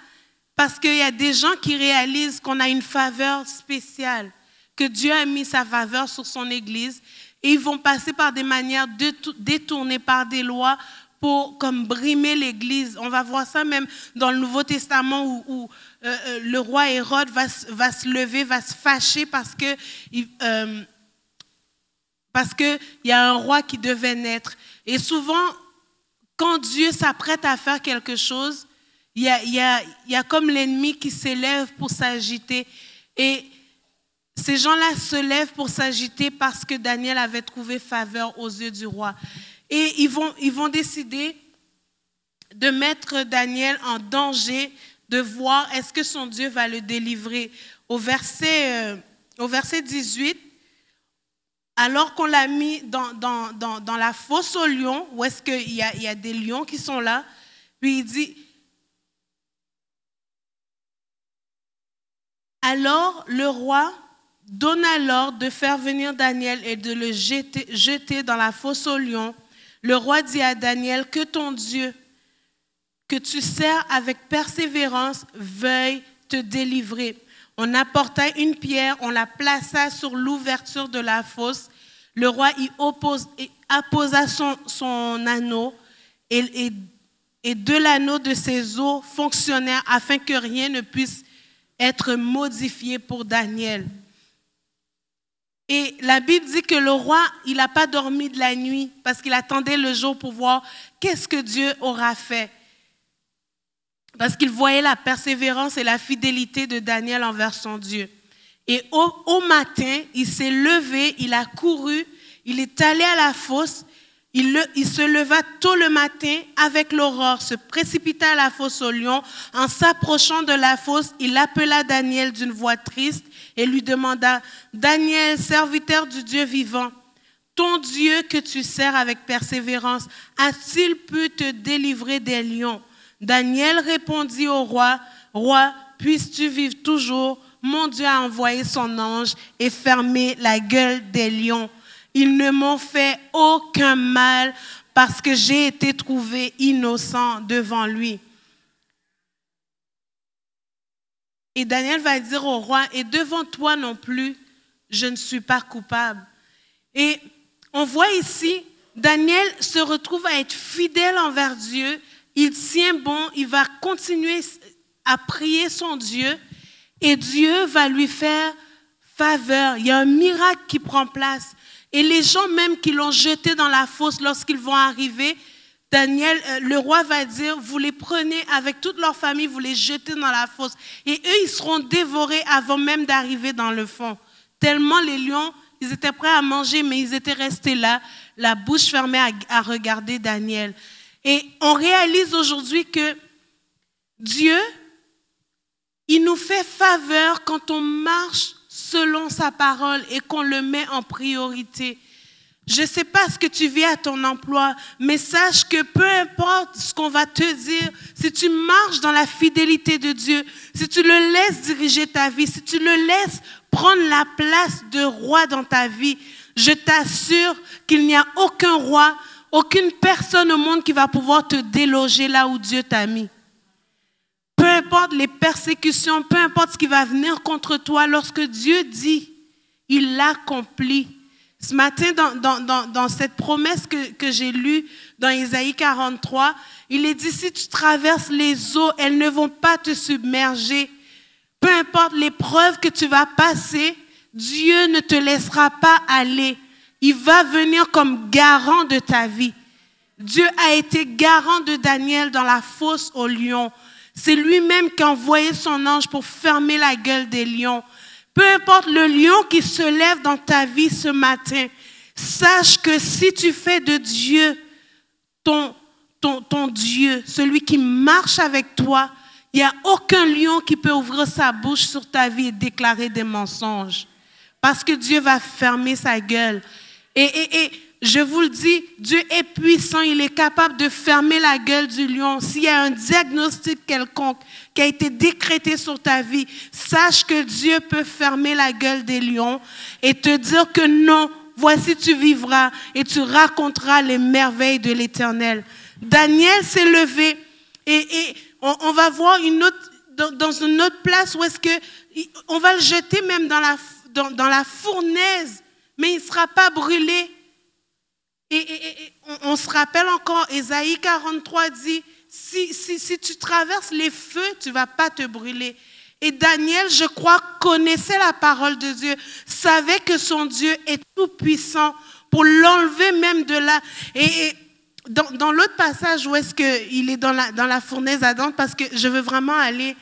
parce qu'il y a des gens qui réalisent qu'on a une faveur spéciale, que Dieu a mis sa faveur sur son Église. Et ils vont passer par des manières détournées par des lois pour comme brimer l'Église. On va voir ça même dans le Nouveau Testament où, euh, euh, le roi Hérode va, se lever, va se fâcher parce que euh, parce qu'il y a un roi qui devait naître. Et souvent, quand Dieu s'apprête à faire quelque chose, il y a, y a, y a comme l'ennemi qui s'élève pour s'agiter. Et ces gens-là se lèvent pour s'agiter parce que Daniel avait trouvé faveur aux yeux du roi. Et ils vont, ils vont décider de mettre Daniel en danger, de voir est-ce que son Dieu va le délivrer. Au verset, euh, au verset 18, alors qu'on l'a mis dans, dans, dans, la fosse aux lions, où est-ce qu'il y y a des lions qui sont là, puis il dit, alors le roi donna l'ordre de faire venir Daniel et de le jeter, dans la fosse aux lions. Le roi dit à Daniel, que ton Dieu, que tu sers avec persévérance, veuille te délivrer. On apporta une pierre, on la plaça sur l'ouverture de la fosse. Le roi y oppose, apposa son, anneau et, et, de l'anneau de ses os fonctionnèrent afin que rien ne puisse être modifié pour Daniel. Et la Bible dit que le roi, il n'a pas dormi de la nuit parce qu'il attendait le jour pour voir qu'est-ce que Dieu aura fait. Parce qu'il voyait la persévérance et la fidélité de Daniel envers son Dieu. Et au, matin, il s'est levé, il a couru, il est allé à la fosse Il, se leva tôt le matin avec l'aurore, se précipita à la fosse au lion. En s'approchant de la fosse, il appela Daniel d'une voix triste et lui demanda, Daniel, serviteur du Dieu vivant, ton Dieu que tu sers avec persévérance, a-t-il pu te délivrer des lions? Daniel répondit au roi, Roi, puisses-tu vivre toujours? Mon Dieu a envoyé son ange et fermé la gueule des lions. Ils ne m'ont fait aucun mal parce que j'ai été trouvé innocent devant lui. Et Daniel va dire au roi, et devant toi non plus, je ne suis pas coupable. Et on voit ici, Daniel se retrouve à être fidèle envers Dieu. Il tient bon, il va continuer à prier son Dieu et Dieu va lui faire faveur. Il y a un miracle qui prend place. Et les gens même qui l'ont jeté dans la fosse lorsqu'ils vont arriver, Daniel, euh, le roi va dire, vous les prenez avec toute leur famille, vous les jetez dans la fosse. Et eux, ils seront dévorés avant même d'arriver dans le fond. Tellement les lions, ils étaient prêts à manger, mais ils étaient restés là, la bouche fermée à, à regarder Daniel. Et on réalise aujourd'hui que Dieu, il nous fait faveur quand on marche selon sa parole et qu'on le met en priorité. Je ne sais pas ce que tu vis à ton emploi, mais sache que peu importe ce qu'on va te dire, si tu marches dans la fidélité de Dieu, si tu le laisses diriger ta vie, si tu le laisses prendre la place de roi dans ta vie, je t'assure qu'il n'y a aucun roi, aucune personne au monde qui va pouvoir te déloger là où Dieu t'a mis peu importe les persécutions, peu importe ce qui va venir contre toi, lorsque Dieu dit, il l'accomplit. Ce matin, dans, cette promesse que, que j'ai lue dans Isaïe 43, il est dit, si tu traverses les eaux, elles ne vont pas te submerger. Peu importe l'épreuve que tu vas passer, Dieu ne te laissera pas aller. Il va venir comme garant de ta vie. Dieu a été garant de Daniel dans la fosse au lion. C'est lui-même qui a envoyé son ange pour fermer la gueule des lions. Peu importe le lion qui se lève dans ta vie ce matin, sache que si tu fais de Dieu ton, ton, ton Dieu, celui qui marche avec toi, il n'y a aucun lion qui peut ouvrir sa bouche sur ta vie et déclarer des mensonges. Parce que Dieu va fermer sa gueule. Et, et, et je vous le dis, Dieu est puissant, il est capable de fermer la gueule du lion. S'il y a un diagnostic quelconque qui a été décrété sur ta vie, sache que Dieu peut fermer la gueule des lions et te dire que non, voici tu vivras et tu raconteras les merveilles de l'Éternel. Daniel s'est levé et, on, va voir une autre, dans, une autre place où est-ce que on va le jeter même dans la, dans la fournaise, mais il ne sera pas brûlé et, on, se rappelle encore, Ésaïe 43 dit, si, si, tu traverses les feux, tu vas pas te brûler. Et Daniel, je crois, connaissait la parole de Dieu, savait que son Dieu est tout puissant pour l'enlever même de là. Et, dans, l'autre passage où est-ce qu'il est dans la, dans la fournaise parce que je veux vraiment aller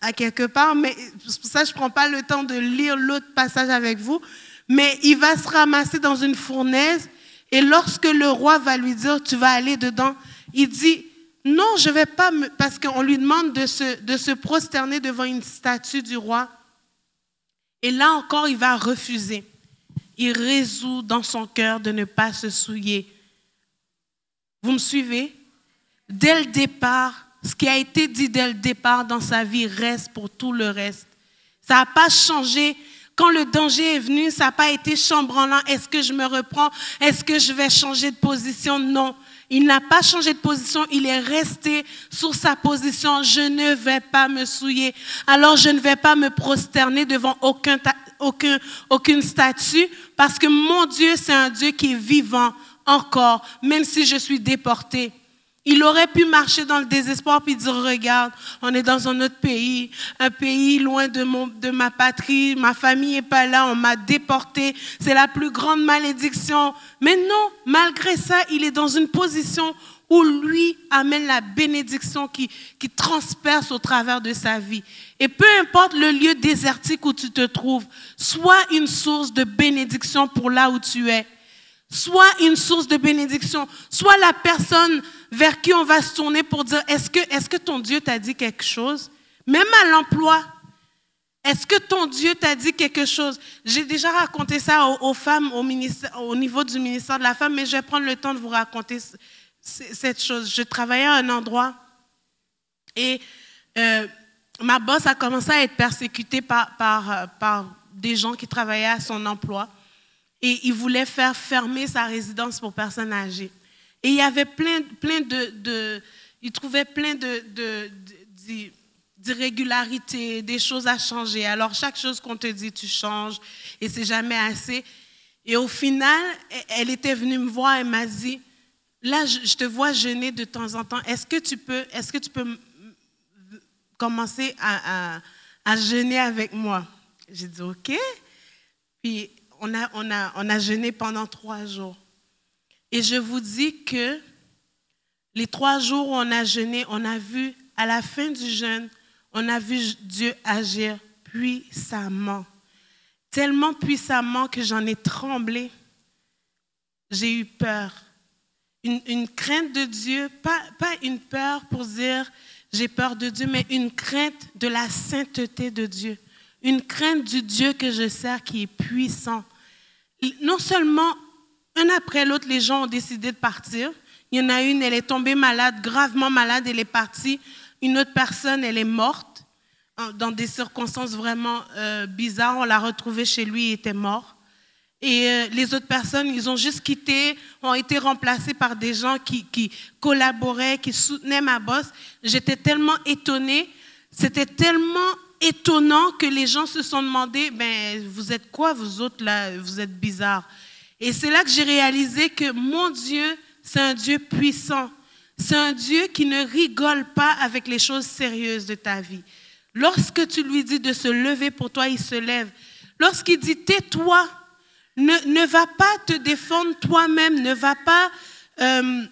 à, quelque part, mais ça je ne prends pas le temps de lire l'autre passage avec vous, mais il va se ramasser dans une fournaise et lorsque le roi va lui dire, tu vas aller dedans, il dit, non, je ne vais pas, parce qu'on lui demande de se, de se prosterner devant une statue du roi. Et là encore, il va refuser. Il résout dans son cœur de ne pas se souiller. Vous me suivez? Dès le départ, ce qui a été dit dès le départ dans sa vie reste pour tout le reste. Ça n'a pas changé quand le danger est venu, ça n'a pas été chambranlant. Est-ce que je me reprends? Est-ce que je vais changer de position? Non. Il n'a pas changé de position, il est resté sur sa position. Je ne vais pas me souiller. Alors je ne vais pas me prosterner devant aucun, aucun, aucune statue parce que mon Dieu, c'est un Dieu qui est vivant encore, même si je suis déporté. Il aurait pu marcher dans le désespoir puis dire, regarde, on est dans un autre pays, un pays loin de, mon, de ma patrie, ma famille n'est pas là, on m'a déporté, c'est la plus grande malédiction. Mais non, malgré ça, il est dans une position où lui amène la bénédiction qui, qui transperce au travers de sa vie. Et peu importe le lieu désertique où tu te trouves, sois une source de bénédiction pour là où tu es. Soit une source de bénédiction, soit la personne vers qui on va se tourner pour dire, est-ce que, est que ton Dieu t'a dit quelque chose? Même à l'emploi, est-ce que ton Dieu t'a dit quelque chose? J'ai déjà raconté ça aux, femmes au, au, niveau du ministère de la femme, mais je vais prendre le temps de vous raconter cette chose. Je travaillais à un endroit et euh, ma boss a commencé à être persécutée par, par des gens qui travaillaient à son emploi et il voulait faire fermer sa résidence pour personnes âgées. Et il y avait plein, plein de, il trouvait plein de, d'irrégularités, des choses à changer. Alors chaque chose qu'on te dit, tu changes et c'est jamais assez. Et au final, elle était venue me voir et m'a dit, là, je te vois jeûner de temps en temps. Est-ce que tu peux, est-ce que tu peux commencer à, à jeûner avec moi? J'ai dit, OK. Puis on a, on, a, on a jeûné pendant trois jours. Et je vous dis que les trois jours où on a jeûné, on a vu, à la fin du jeûne, on a vu Dieu agir puissamment. Tellement puissamment que j'en ai tremblé. J'ai eu peur. Une, une, crainte de Dieu, pas, pas une peur pour dire j'ai peur de Dieu, mais une crainte de la sainteté de Dieu. Une crainte du Dieu que je sers qui est puissant. Non seulement un après l'autre, les gens ont décidé de partir. Il y en a une, elle est tombée malade, gravement malade, elle est partie. Une autre personne, elle est morte dans des circonstances vraiment euh, bizarres. On l'a retrouvée chez lui, il était mort. Et euh, les autres personnes, ils ont juste quitté, ont été remplacés par des gens qui, qui collaboraient, qui soutenaient ma bosse. J'étais tellement étonnée. C'était tellement étonnant que les gens se sont demandé, ben, vous êtes quoi, vous autres, là, vous êtes bizarres. Et c'est là que j'ai réalisé que mon Dieu, c'est un Dieu puissant. C'est un Dieu qui ne rigole pas avec les choses sérieuses de ta vie. Lorsque tu lui dis de se lever pour toi, il se lève. Lorsqu'il dit tais-toi, ne, ne, va pas te défendre toi-même, ne va pas, euh,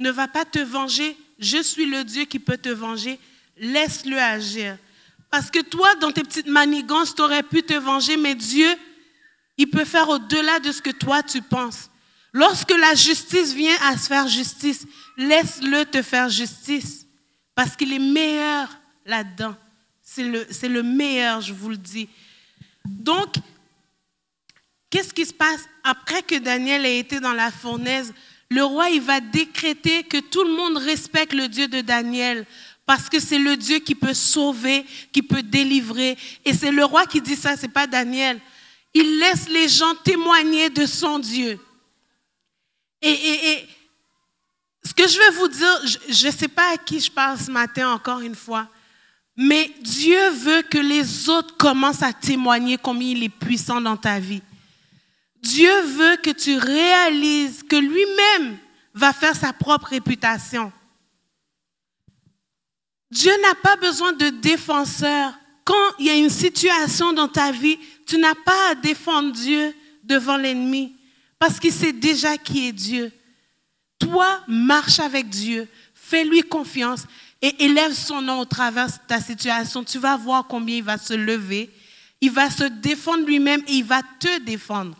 ne va pas te venger. Je suis le Dieu qui peut te venger laisse-le agir. Parce que toi, dans tes petites manigances, tu aurais pu te venger, mais Dieu, il peut faire au-delà de ce que toi tu penses. Lorsque la justice vient à se faire justice, laisse-le te faire justice. Parce qu'il est meilleur là-dedans. C'est le, c'est le meilleur, je vous le dis. Donc, qu'est-ce qui se passe? Après que Daniel ait été dans la fournaise? Le roi, il va décréter que tout le monde respecte le Dieu de Daniel. Parce que c'est le Dieu qui peut sauver, qui peut délivrer. Et c'est le roi qui dit ça, c'est pas Daniel. Il laisse les gens témoigner de son Dieu. Et, ce que je veux vous dire, je ne sais pas à qui je parle ce matin encore une fois, mais Dieu veut que les autres commencent à témoigner combien il est puissant dans ta vie. Dieu veut que tu réalises que lui-même va faire sa propre réputation. Dieu n'a pas besoin de défenseurs. Quand il y a une situation dans ta vie, tu n'as pas à défendre Dieu devant l'ennemi parce qu'il sait déjà qui est Dieu. Toi, marche avec Dieu, fais-lui confiance et élève son nom au travers de ta situation. Tu vas voir combien il va se lever, il va se défendre lui-même et il va te défendre.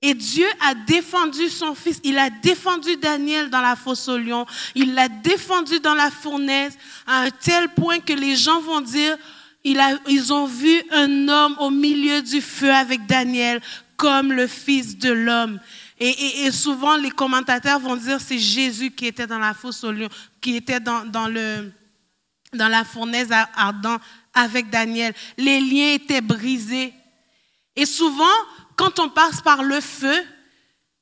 Et Dieu a défendu son fils. Il a défendu Daniel dans la fosse au lion. Il l'a défendu dans la fournaise à un tel point que les gens vont dire, ils ont vu un homme au milieu du feu avec Daniel comme le fils de l'homme. Et, souvent, les commentateurs vont dire c'est Jésus qui était dans la fosse au lion, qui était dans, le, dans la fournaise ardente avec Daniel. Les liens étaient brisés. Et souvent, quand on passe par le feu,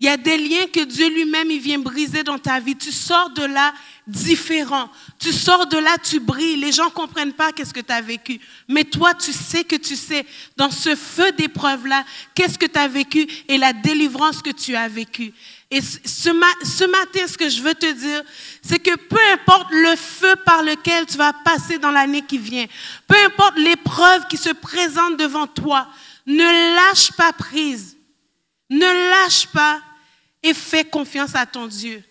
il y a des liens que Dieu lui-même il vient briser dans ta vie. Tu sors de là différent. Tu sors de là, tu brilles. Les gens ne comprennent pas qu'est-ce que tu as vécu. Mais toi, tu sais que tu sais, dans ce feu d'épreuve-là, qu'est-ce que tu as vécu et la délivrance que tu as vécue. Et ce, ce matin, ce que je veux te dire, c'est que peu importe le feu par lequel tu vas passer dans l'année qui vient, peu importe l'épreuve qui se présente devant toi, ne lâche pas prise. Ne lâche pas et fais confiance à ton Dieu.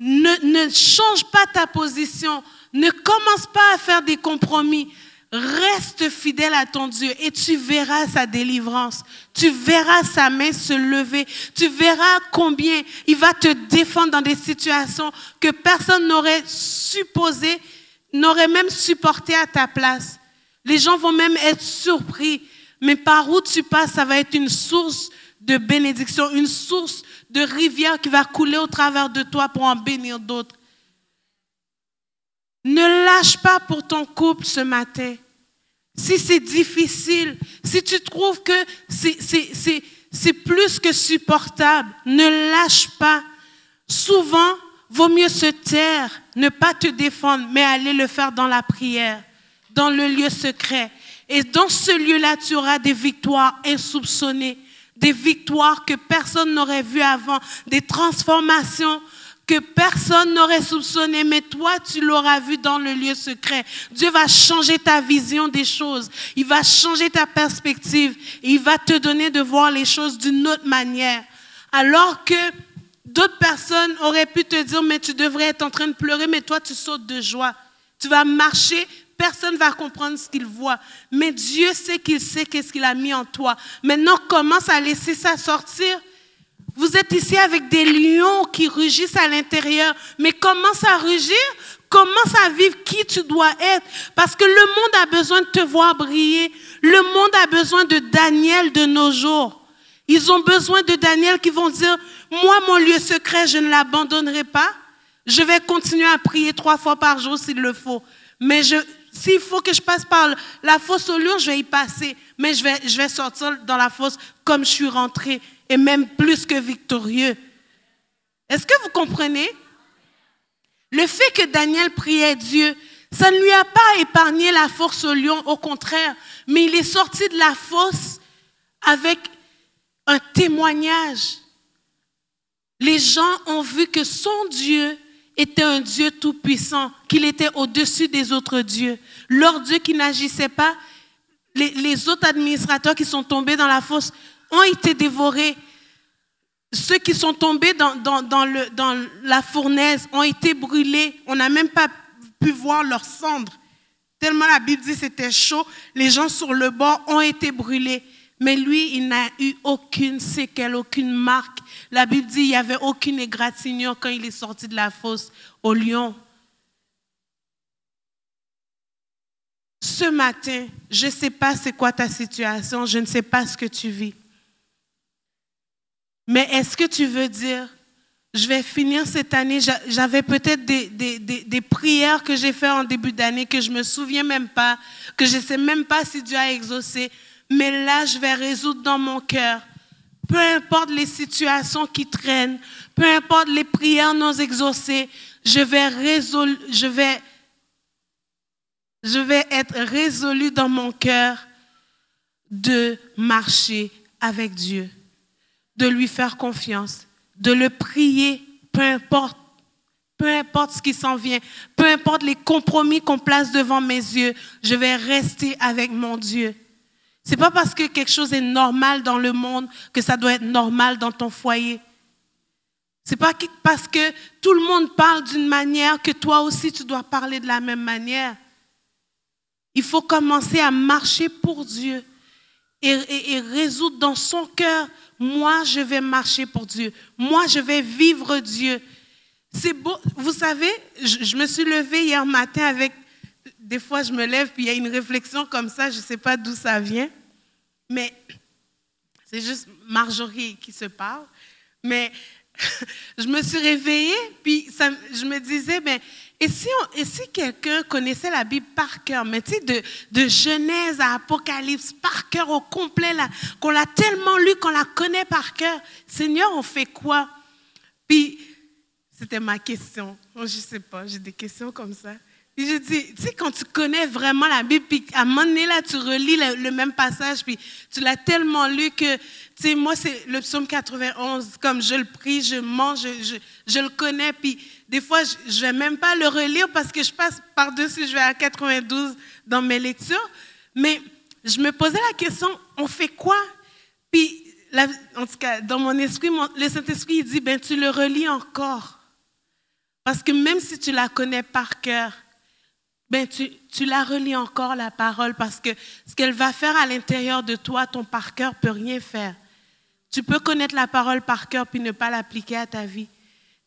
Ne, ne change pas ta position. Ne commence pas à faire des compromis. Reste fidèle à ton Dieu et tu verras sa délivrance. Tu verras sa main se lever. Tu verras combien il va te défendre dans des situations que personne n'aurait supposé, n'aurait même supporté à ta place. Les gens vont même être surpris. Mais par où tu passes, ça va être une source de bénédiction, une source de rivière qui va couler au travers de toi pour en bénir d'autres. Ne lâche pas pour ton couple ce matin. Si c'est difficile, si tu trouves que c'est plus que supportable, ne lâche pas. Souvent, vaut mieux se taire, ne pas te défendre, mais aller le faire dans la prière, dans le lieu secret. Et dans ce lieu-là, tu auras des victoires insoupçonnées, des victoires que personne n'aurait vues avant, des transformations que personne n'aurait soupçonné, mais toi, tu l'auras vu dans le lieu secret. Dieu va changer ta vision des choses. Il va changer ta perspective. Il va te donner de voir les choses d'une autre manière. Alors que d'autres personnes auraient pu te dire, mais tu devrais être en train de pleurer, mais toi, tu sautes de joie. Tu vas marcher, personne ne va comprendre ce qu'il voit. Mais Dieu sait qu'il sait qu'est-ce qu'il a mis en toi. Maintenant, commence à laisser ça sortir vous êtes ici avec des lions qui rugissent à l'intérieur, mais commence à rugir, commence à vivre qui tu dois être, parce que le monde a besoin de te voir briller. Le monde a besoin de Daniel de nos jours. Ils ont besoin de Daniel qui vont dire, moi, mon lieu secret, je ne l'abandonnerai pas. Je vais continuer à prier trois fois par jour s'il le faut. Mais s'il faut que je passe par la fosse au lion, je vais y passer. Mais je vais, je vais sortir dans la fosse comme je suis rentré et même plus que victorieux. Est-ce que vous comprenez? Le fait que Daniel priait Dieu, ça ne lui a pas épargné la force au lion, au contraire, mais il est sorti de la fosse avec un témoignage. Les gens ont vu que son Dieu était un Dieu tout-puissant, qu'il était au-dessus des autres dieux. Leur Dieu qui n'agissait pas, les, autres administrateurs qui sont tombés dans la fosse ont été dévorés. Ceux qui sont tombés dans, dans la fournaise ont été brûlés. On n'a même pas pu voir leurs cendres. Tellement la Bible dit c'était chaud. Les gens sur le bord ont été brûlés. Mais lui, il n'a eu aucune séquelle, aucune marque. La Bible dit qu'il n'y avait aucune égratignure quand il est sorti de la fosse au lion. Ce matin, je ne sais pas c'est quoi ta situation, je ne sais pas ce que tu vis. Mais est-ce que tu veux dire, je vais finir cette année, j'avais peut-être des, des, des, prières que j'ai faites en début d'année que je ne me souviens même pas, que je ne sais même pas si Dieu a exaucé, mais là, je vais résoudre dans mon cœur. Peu importe les situations qui traînent, peu importe les prières non exaucées, je vais, être résolu dans mon cœur de marcher avec Dieu de lui faire confiance, de le prier, peu importe ce qui s'en vient, peu importe les compromis qu'on place devant mes yeux, je vais rester avec mon Dieu. C'est pas parce que quelque chose est normal dans le monde que ça doit être normal dans ton foyer. C'est pas parce que tout le monde parle d'une manière que toi aussi tu dois parler de la même manière. Il faut commencer à marcher pour Dieu et, résoudre dans son cœur moi, je vais marcher pour Dieu. Moi, je vais vivre Dieu. C'est beau. Vous savez, je, me suis levée hier matin avec. Des fois, je me lève, puis il y a une réflexion comme ça, je ne sais pas d'où ça vient. Mais c'est juste Marjorie qui se parle. Mais je me suis réveillée, puis je me disais, mais et si, si quelqu'un connaissait la Bible par cœur, mais tu sais, de, de, Genèse à Apocalypse, par cœur au complet, qu'on l'a tellement lu, qu'on la connaît par cœur, Seigneur, on fait quoi? Puis, c'était ma question. Je ne sais pas, j'ai des questions comme ça. Je dis, tu sais, quand tu connais vraiment la Bible, puis à un moment donné, là, tu relis le, même passage, puis tu l'as tellement lu que, tu sais, moi, c'est le psaume 91, comme je le prie, je mange, je, je le connais, puis des fois, je ne vais même pas le relire parce que je passe par-dessus, je vais à 92 dans mes lectures. Mais je me posais la question, on fait quoi? Puis, en tout cas, dans mon esprit, le Saint-Esprit, il dit, ben, tu le relis encore. Parce que même si tu la connais par cœur, ben tu, tu la relis encore, la parole, parce que ce qu'elle va faire à l'intérieur de toi, ton par cœur peut rien faire. Tu peux connaître la parole par cœur puis ne pas l'appliquer à ta vie.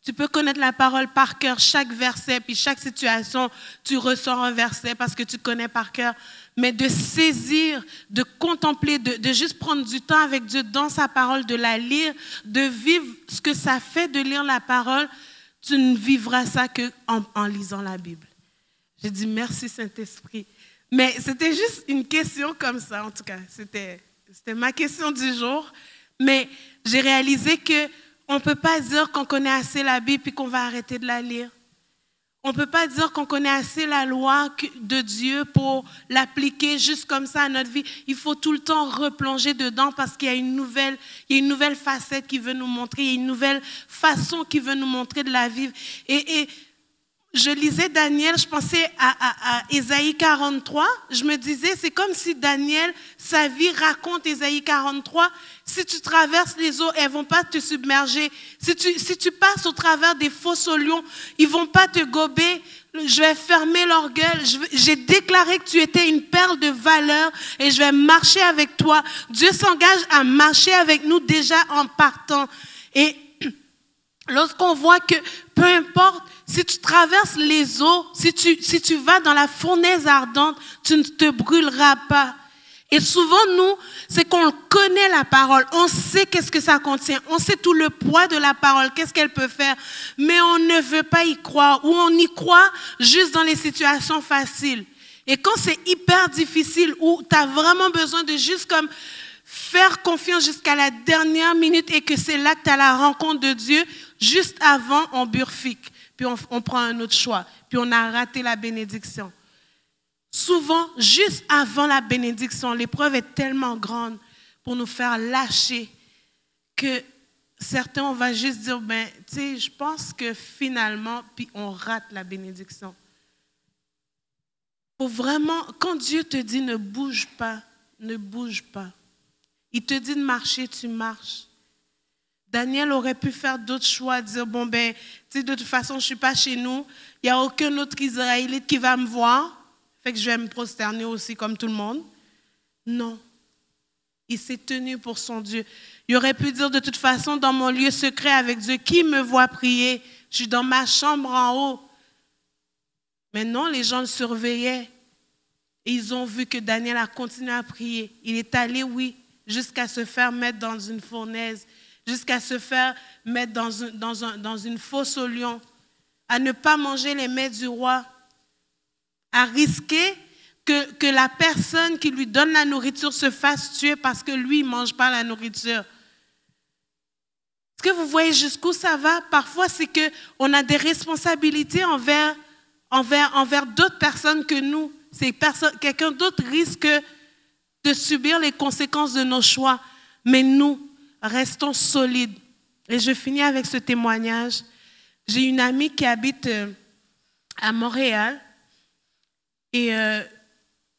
Tu peux connaître la parole par cœur, chaque verset, puis chaque situation, tu ressors un verset parce que tu connais par cœur. Mais de saisir, de contempler, de, de, juste prendre du temps avec Dieu dans sa parole, de la lire, de vivre ce que ça fait de lire la parole, tu ne vivras ça qu'en en lisant la Bible. J'ai dit merci Saint-Esprit. Mais c'était juste une question comme ça, en tout cas. C'était ma question du jour. Mais j'ai réalisé que on ne peut pas dire qu'on connaît assez la Bible puis qu'on va arrêter de la lire. On ne peut pas dire qu'on connaît assez la loi de Dieu pour l'appliquer juste comme ça à notre vie. Il faut tout le temps replonger dedans parce qu'il y a une nouvelle, y a une nouvelle facette qui veut nous montrer, il y a une nouvelle façon qui veut nous montrer de la vivre. Et je lisais Daniel, je pensais à, à, Ésaïe 43. Je me disais, c'est comme si Daniel, sa vie raconte Ésaïe 43. Si tu traverses les eaux, elles vont pas te submerger. Si tu, si tu passes au travers des fausses lions, ils vont pas te gober. Je vais fermer leur gueule. J'ai déclaré que tu étais une perle de valeur et je vais marcher avec toi. Dieu s'engage à marcher avec nous déjà en partant. Et lorsqu'on voit que peu importe si tu traverses les eaux, si tu, si tu vas dans la fournaise ardente, tu ne te brûleras pas. Et souvent, nous, c'est qu'on connaît la parole, on sait qu'est-ce que ça contient, on sait tout le poids de la parole, qu'est-ce qu'elle peut faire, mais on ne veut pas y croire, ou on y croit juste dans les situations faciles. Et quand c'est hyper difficile, où tu as vraiment besoin de juste comme faire confiance jusqu'à la dernière minute et que c'est là que tu as la rencontre de Dieu, juste avant, on burfique puis on, prend un autre choix, puis on a raté la bénédiction. Souvent, juste avant la bénédiction, l'épreuve est tellement grande pour nous faire lâcher que certains, on va juste dire, ben, tu sais, je pense que finalement, puis on rate la bénédiction. Pour vraiment, quand Dieu te dit ne bouge pas, ne bouge pas. Il te dit de marcher, tu marches. Daniel aurait pu faire d'autres choix, dire, bon, ben, tu de toute façon, je ne suis pas chez nous, il n'y a aucun autre Israélite qui va me voir, fait que je vais me prosterner aussi comme tout le monde. Non. Il s'est tenu pour son Dieu. Il aurait pu dire, de toute façon, dans mon lieu secret avec Dieu, qui me voit prier? Je suis dans ma chambre en haut. Mais non, les gens le surveillaient. Et ils ont vu que Daniel a continué à prier. Il est allé, oui, jusqu'à se faire mettre dans une fournaise jusqu'à se faire mettre dans, une fosse au lion, à ne pas manger les mets du roi, à risquer que, que la personne qui lui donne la nourriture se fasse tuer parce que lui, ne mange pas la nourriture. Est-ce que vous voyez jusqu'où ça va? Parfois, c'est qu'on a des responsabilités envers, envers, envers d'autres personnes que nous. Quelqu'un d'autre risque de subir les conséquences de nos choix. Mais nous, restons solides. Et je finis avec ce témoignage. J'ai une amie qui habite euh, à Montréal et euh,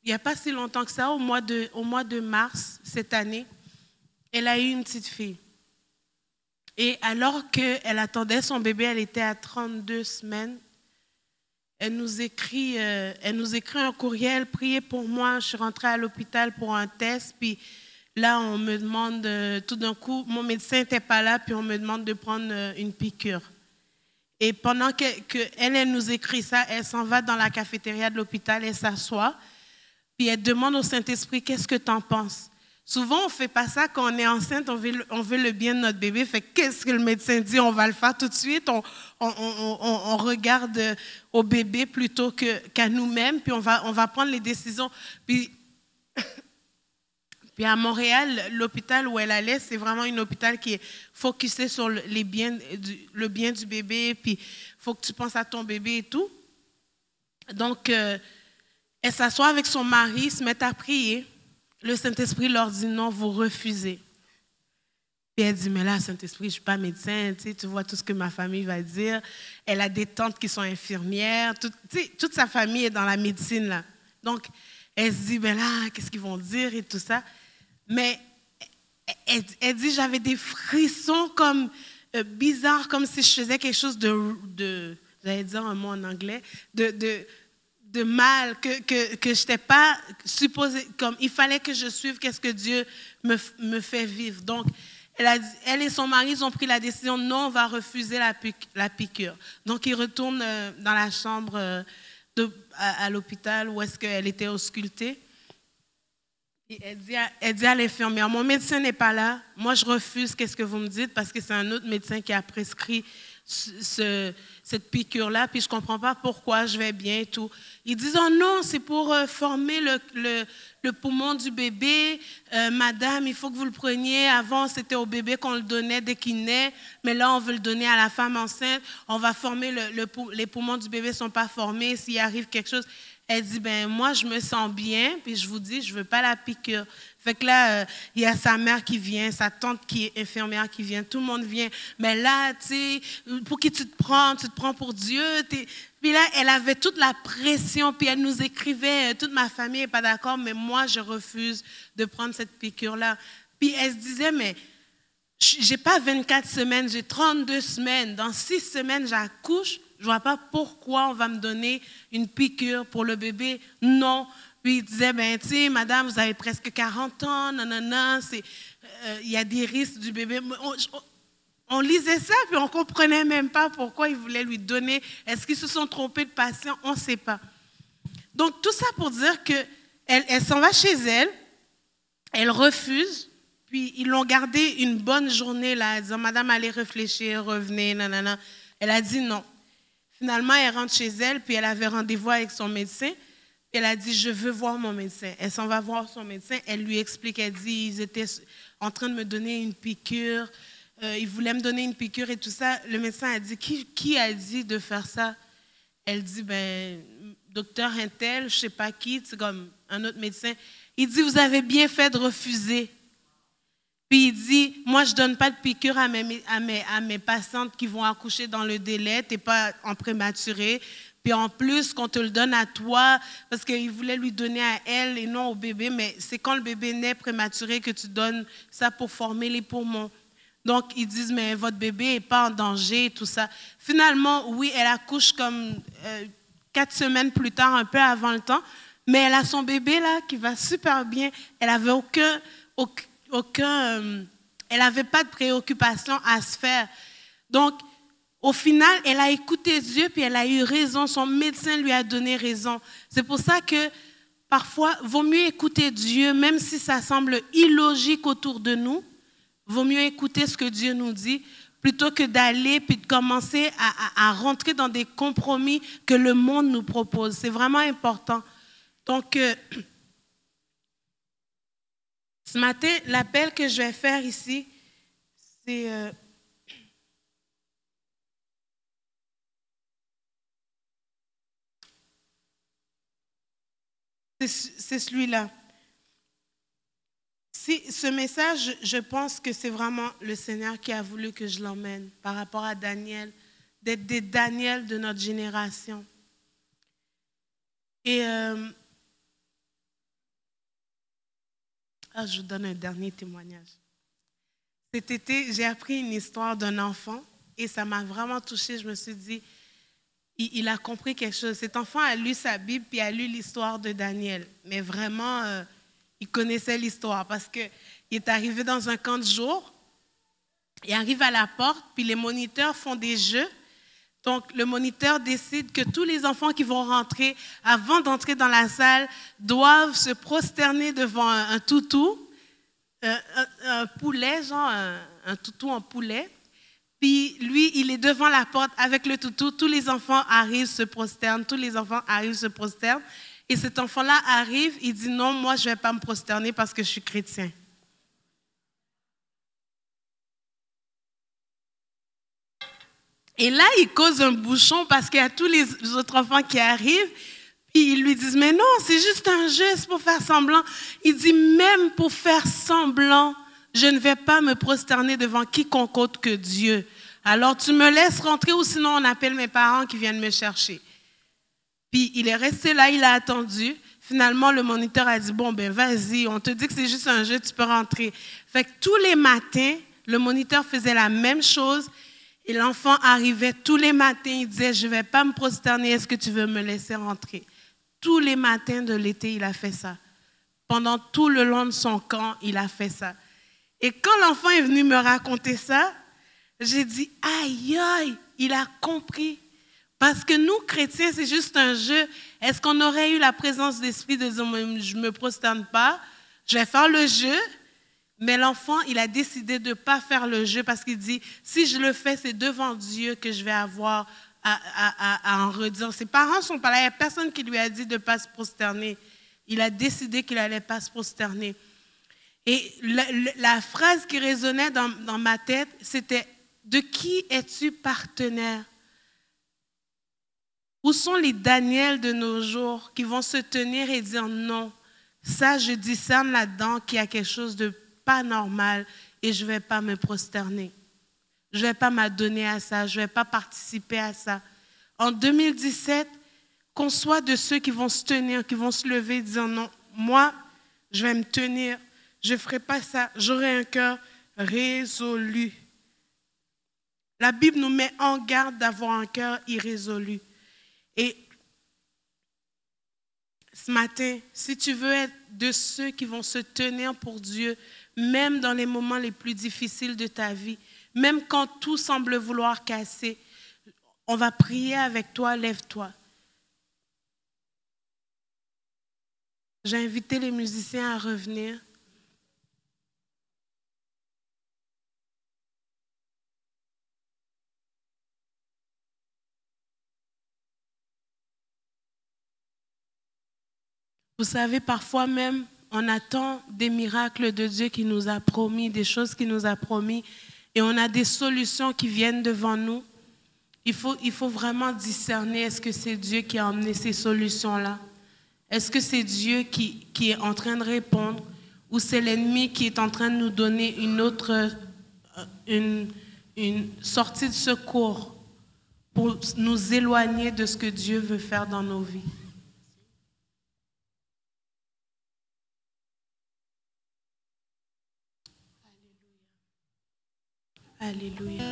il n'y a pas si longtemps que ça, au mois, de, au mois de mars cette année, elle a eu une petite fille. Et alors qu'elle attendait son bébé, elle était à 32 semaines, elle nous écrit, euh, elle nous écrit un courriel, priez pour moi, je suis rentrée à l'hôpital pour un test, puis Là, on me demande, euh, tout d'un coup, mon médecin n'était pas là, puis on me demande de prendre euh, une piqûre. Et pendant qu'elle que elle, nous écrit ça, elle s'en va dans la cafétéria de l'hôpital, elle s'assoit, puis elle demande au Saint-Esprit, qu'est-ce que tu en penses? Souvent, on ne fait pas ça quand on est enceinte, on veut, le, bien de notre bébé. Fait qu'est-ce que le médecin dit? On va le faire tout de suite. On, regarde euh, au bébé plutôt qu'à nous-mêmes, puis on va, prendre les décisions. Puis à Montréal, l'hôpital où elle allait, c'est vraiment un hôpital qui est focusé sur les biens, le bien du bébé, puis faut que tu penses à ton bébé et tout. Donc, euh, elle s'assoit avec son mari, se met à prier. Le Saint-Esprit leur dit non, vous refusez. Puis elle dit, mais là, Saint-Esprit, je ne suis pas médecin, tu, sais, tu vois tout ce que ma famille va dire. Elle a des tantes qui sont infirmières, tu sais, toute sa famille est dans la médecine. là. Donc, elle se dit, mais là, qu'est-ce qu'ils vont dire et tout ça? Mais elle, dit, j'avais des frissons comme euh, bizarres, comme si je faisais quelque chose de, de j'allais dire un mot en anglais, de, de, de mal, que, que, que je n'étais pas supposée, comme il fallait que je suive qu'est-ce que Dieu me, me fait vivre. Donc, elle, elle, et son mari ont pris la décision, non, on va refuser la, la piqûre. Donc, ils retournent euh, dans la chambre euh, de, à, l'hôpital où est-ce qu'elle était auscultée. Elle dit à, l'infirmière, mon médecin n'est pas là, moi je refuse qu'est-ce que vous me dites? Parce que c'est un autre médecin qui a prescrit ce, cette piqûre-là, puis je ne comprends pas pourquoi je vais bien et tout. Ils disent, oh non, c'est pour euh, former le, poumon du bébé. Euh, madame, il faut que vous le preniez. Avant, c'était au bébé qu'on le donnait dès qu'il naît, mais là, on veut le donner à la femme enceinte. On va former, le, les poumons du bébé ne sont pas formés. S'il arrive quelque chose, elle dit, ben moi, je me sens bien, puis je vous dis, je ne veux pas la piqûre. Fait que là, euh, il y a sa mère qui vient, sa tante qui est infirmière qui vient, tout le monde vient. Mais là, tu sais, pour qui tu te prends? Tu te prends pour Dieu? Puis là, elle avait toute la pression, puis elle nous écrivait, euh, toute ma famille n'est pas d'accord, mais moi, je refuse de prendre cette piqûre-là. Puis elle se disait, mais j'ai pas 24 semaines, j'ai 32 semaines. Dans 6 semaines, j'accouche. Je vois pas pourquoi on va me donner une piqûre pour le bébé. Non, puis il disait, ben, tu sais, madame, vous avez presque 40 ans, non, non, non, il y a des risques du bébé. On, lisait ça, puis on comprenait même pas pourquoi ils voulaient lui donner. Est-ce qu'ils se sont trompés de patient? On ne sait pas. Donc, tout ça pour dire qu'elle elle, s'en va chez elle, elle refuse, puis ils l'ont gardé une bonne journée là, disant, madame, allez réfléchir, revenez, non. Elle a dit non. Finalement, elle rentre chez elle, puis elle avait rendez-vous avec son médecin. Elle a dit, je veux voir mon médecin. Elle s'en va voir son médecin. Elle lui explique, elle dit, ils étaient en train de me donner une piqûre. Euh, ils voulaient me donner une piqûre et tout ça. Le médecin a dit, qui, a dit de faire ça? Elle dit, ben, docteur Intel, je sais pas qui, c'est comme un autre médecin. Il dit, vous avez bien fait de refuser. Puis il dit, moi, je donne pas de piqûre à mes, à mes, à mes patientes qui vont accoucher dans le délai, tu n'es pas en prématuré. Puis en plus, qu'on te le donne à toi, parce qu'il voulait lui donner à elle et non au bébé, mais c'est quand le bébé naît prématuré que tu donnes ça pour former les poumons. Donc, ils disent, mais votre bébé n'est pas en danger, tout ça. Finalement, oui, elle accouche comme euh, quatre semaines plus tard, un peu avant le temps, mais elle a son bébé là qui va super bien. Elle avait aucun, aucun, euh, elle n'avait pas de préoccupation à se faire. Donc, au final, elle a écouté Dieu, puis elle a eu raison. Son médecin lui a donné raison. C'est pour ça que parfois, vaut mieux écouter Dieu, même si ça semble illogique autour de nous. Vaut mieux écouter ce que Dieu nous dit plutôt que d'aller puis de commencer à, rentrer dans des compromis que le monde nous propose. C'est vraiment important. Donc, euh, ce matin, l'appel que je vais faire ici, c'est euh, c'est celui-là. Si, ce message, je pense que c'est vraiment le Seigneur qui a voulu que je l'emmène par rapport à Daniel, d'être des Daniel de notre génération. Et euh, ah, je vous donne un dernier témoignage. Cet été, j'ai appris une histoire d'un enfant et ça m'a vraiment touchée. Je me suis dit, il, a compris quelque chose. Cet enfant a lu sa Bible puis a lu l'histoire de Daniel. Mais vraiment, euh, il connaissait l'histoire parce qu'il est arrivé dans un camp de jour. Il arrive à la porte, puis les moniteurs font des jeux. Donc, le moniteur décide que tous les enfants qui vont rentrer, avant d'entrer dans la salle, doivent se prosterner devant un, toutou, euh, un, poulet, genre un, un toutou en poulet. Puis lui, il est devant la porte avec le toutou. Tous les enfants arrivent, se prosternent. Tous les enfants arrivent, se prosternent. Et cet enfant-là arrive, il dit non, moi je ne vais pas me prosterner parce que je suis chrétien. Et là, il cause un bouchon parce qu'il y a tous les autres enfants qui arrivent. Puis ils lui disent, mais non, c'est juste un c'est pour faire semblant. Il dit, même pour faire semblant, je ne vais pas me prosterner devant quiconque autre que Dieu. Alors tu me laisses rentrer ou sinon on appelle mes parents qui viennent me chercher. Puis il est resté là, il a attendu. Finalement, le moniteur a dit, bon, ben vas-y, on te dit que c'est juste un jeu, tu peux rentrer. Fait que tous les matins, le moniteur faisait la même chose et l'enfant arrivait tous les matins, il disait, je ne vais pas me prosterner, est-ce que tu veux me laisser rentrer? Tous les matins de l'été, il a fait ça. Pendant tout le long de son camp, il a fait ça. Et quand l'enfant est venu me raconter ça, j'ai dit, aïe, aïe, il a compris. Parce que nous, chrétiens, c'est juste un jeu. Est-ce qu'on aurait eu la présence d'esprit de dire, je ne me prosterne pas, je vais faire le jeu, mais l'enfant, il a décidé de ne pas faire le jeu parce qu'il dit, si je le fais, c'est devant Dieu que je vais avoir à, en redire. Ses parents sont pas là, il n'y a personne qui lui a dit de ne pas se prosterner. Il a décidé qu'il n'allait pas se prosterner. Et la, phrase qui résonnait dans, dans ma tête, c'était, de qui es-tu partenaire? Où sont les Daniels de nos jours qui vont se tenir et dire non, ça, je discerne là-dedans qu'il y a quelque chose de pas normal et je ne vais pas me prosterner. Je ne vais pas m'adonner à ça, je ne vais pas participer à ça. En 2017, qu'on soit de ceux qui vont se tenir, qui vont se lever dire non, moi, je vais me tenir, je ne ferai pas ça, j'aurai un cœur résolu. La Bible nous met en garde d'avoir un cœur irrésolu. Et ce matin, si tu veux être de ceux qui vont se tenir pour Dieu, même dans les moments les plus difficiles de ta vie, même quand tout semble vouloir casser, on va prier avec toi, lève-toi. J'ai invité les musiciens à revenir. Vous savez, parfois même, on attend des miracles de Dieu qui nous a promis, des choses qui nous a promis, et on a des solutions qui viennent devant nous. Il faut, il faut vraiment discerner, est-ce que c'est Dieu qui a emmené ces solutions-là? Est-ce que c'est Dieu qui, qui est en train de répondre ou c'est l'ennemi qui est en train de nous donner une autre, euh, une, une sortie de secours pour nous éloigner de ce que Dieu veut faire dans nos vies? Alléluia.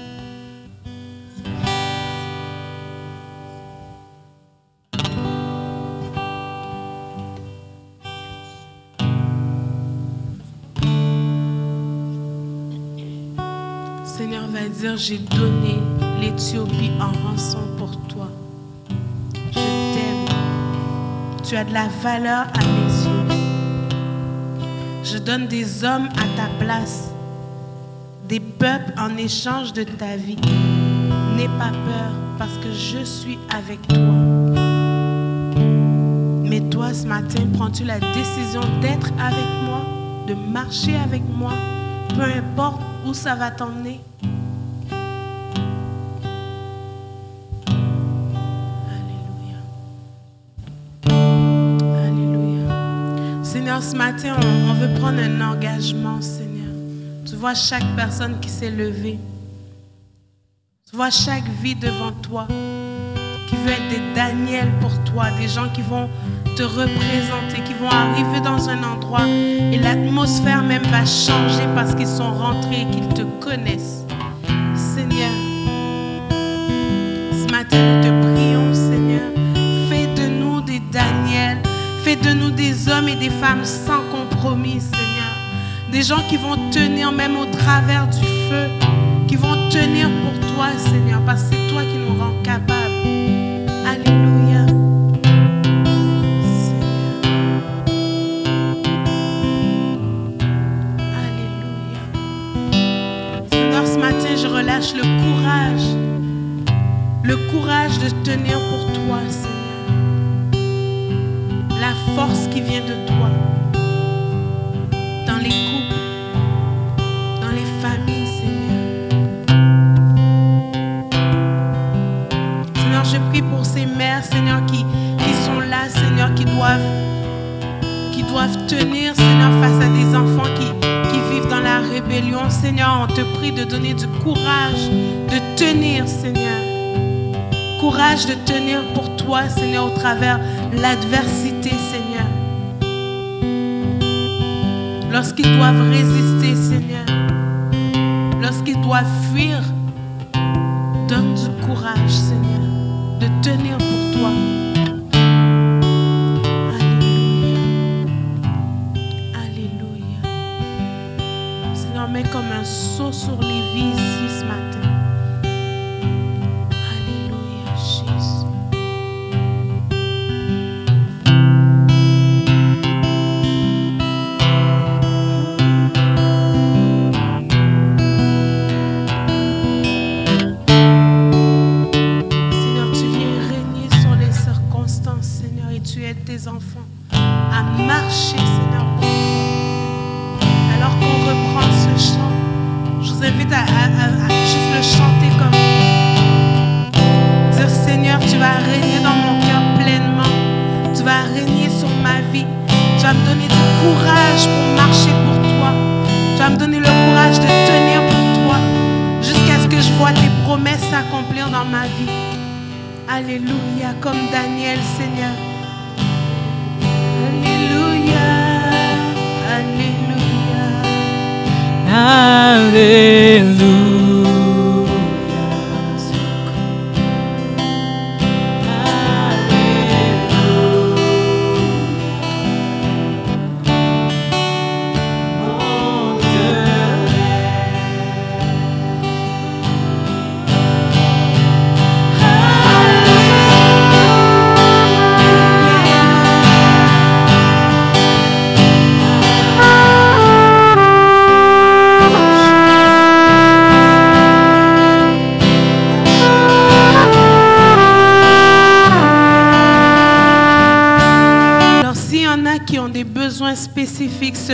Seigneur va dire, j'ai donné l'Éthiopie en rançon pour toi. Je t'aime. Tu as de la valeur à mes yeux. Je donne des hommes à ta place des peuples en échange de ta vie. N'aie pas peur parce que je suis avec toi. Mais toi, ce matin, prends-tu la décision d'être avec moi, de marcher avec moi, peu importe où ça va t'emmener? Alléluia. Alléluia. Seigneur, ce matin, on, veut prendre un engagement. Vois chaque personne qui s'est levée. Tu vois chaque vie devant toi qui veut être des Daniel pour toi, des gens qui vont te représenter, qui vont arriver dans un endroit et l'atmosphère même va changer parce qu'ils sont rentrés et qu'ils te connaissent. Seigneur, ce matin nous te prions, Seigneur, fais de nous des Daniel, fais de nous des hommes et des femmes sans compromis. Des gens qui vont tenir même au travers du feu, qui vont tenir pour toi, Seigneur, parce que c'est toi qui nous rends capables. Alléluia. Alléluia. Seigneur, ce matin, je relâche le courage, le courage de tenir pour toi, Seigneur. La force qui vient de toi. Qui, sont là, Seigneur, qui doivent, qui doivent tenir, Seigneur, face à des enfants qui vivent dans la rébellion. Seigneur, on te prie de donner du courage, de tenir, Seigneur. Courage de tenir pour toi, Seigneur, au travers l'adversité, Seigneur. Lorsqu'ils doivent résister, Seigneur. Lorsqu'ils doivent fuir, sur les vies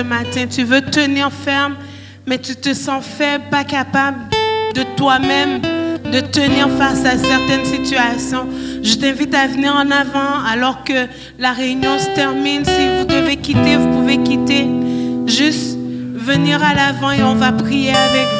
matin, tu veux tenir ferme, mais tu te sens faible, pas capable de toi-même de tenir face à certaines situations, je t'invite à venir en avant alors que la réunion se termine. Si vous devez quitter, vous pouvez quitter. Juste venir à l'avant et on va prier avec vous.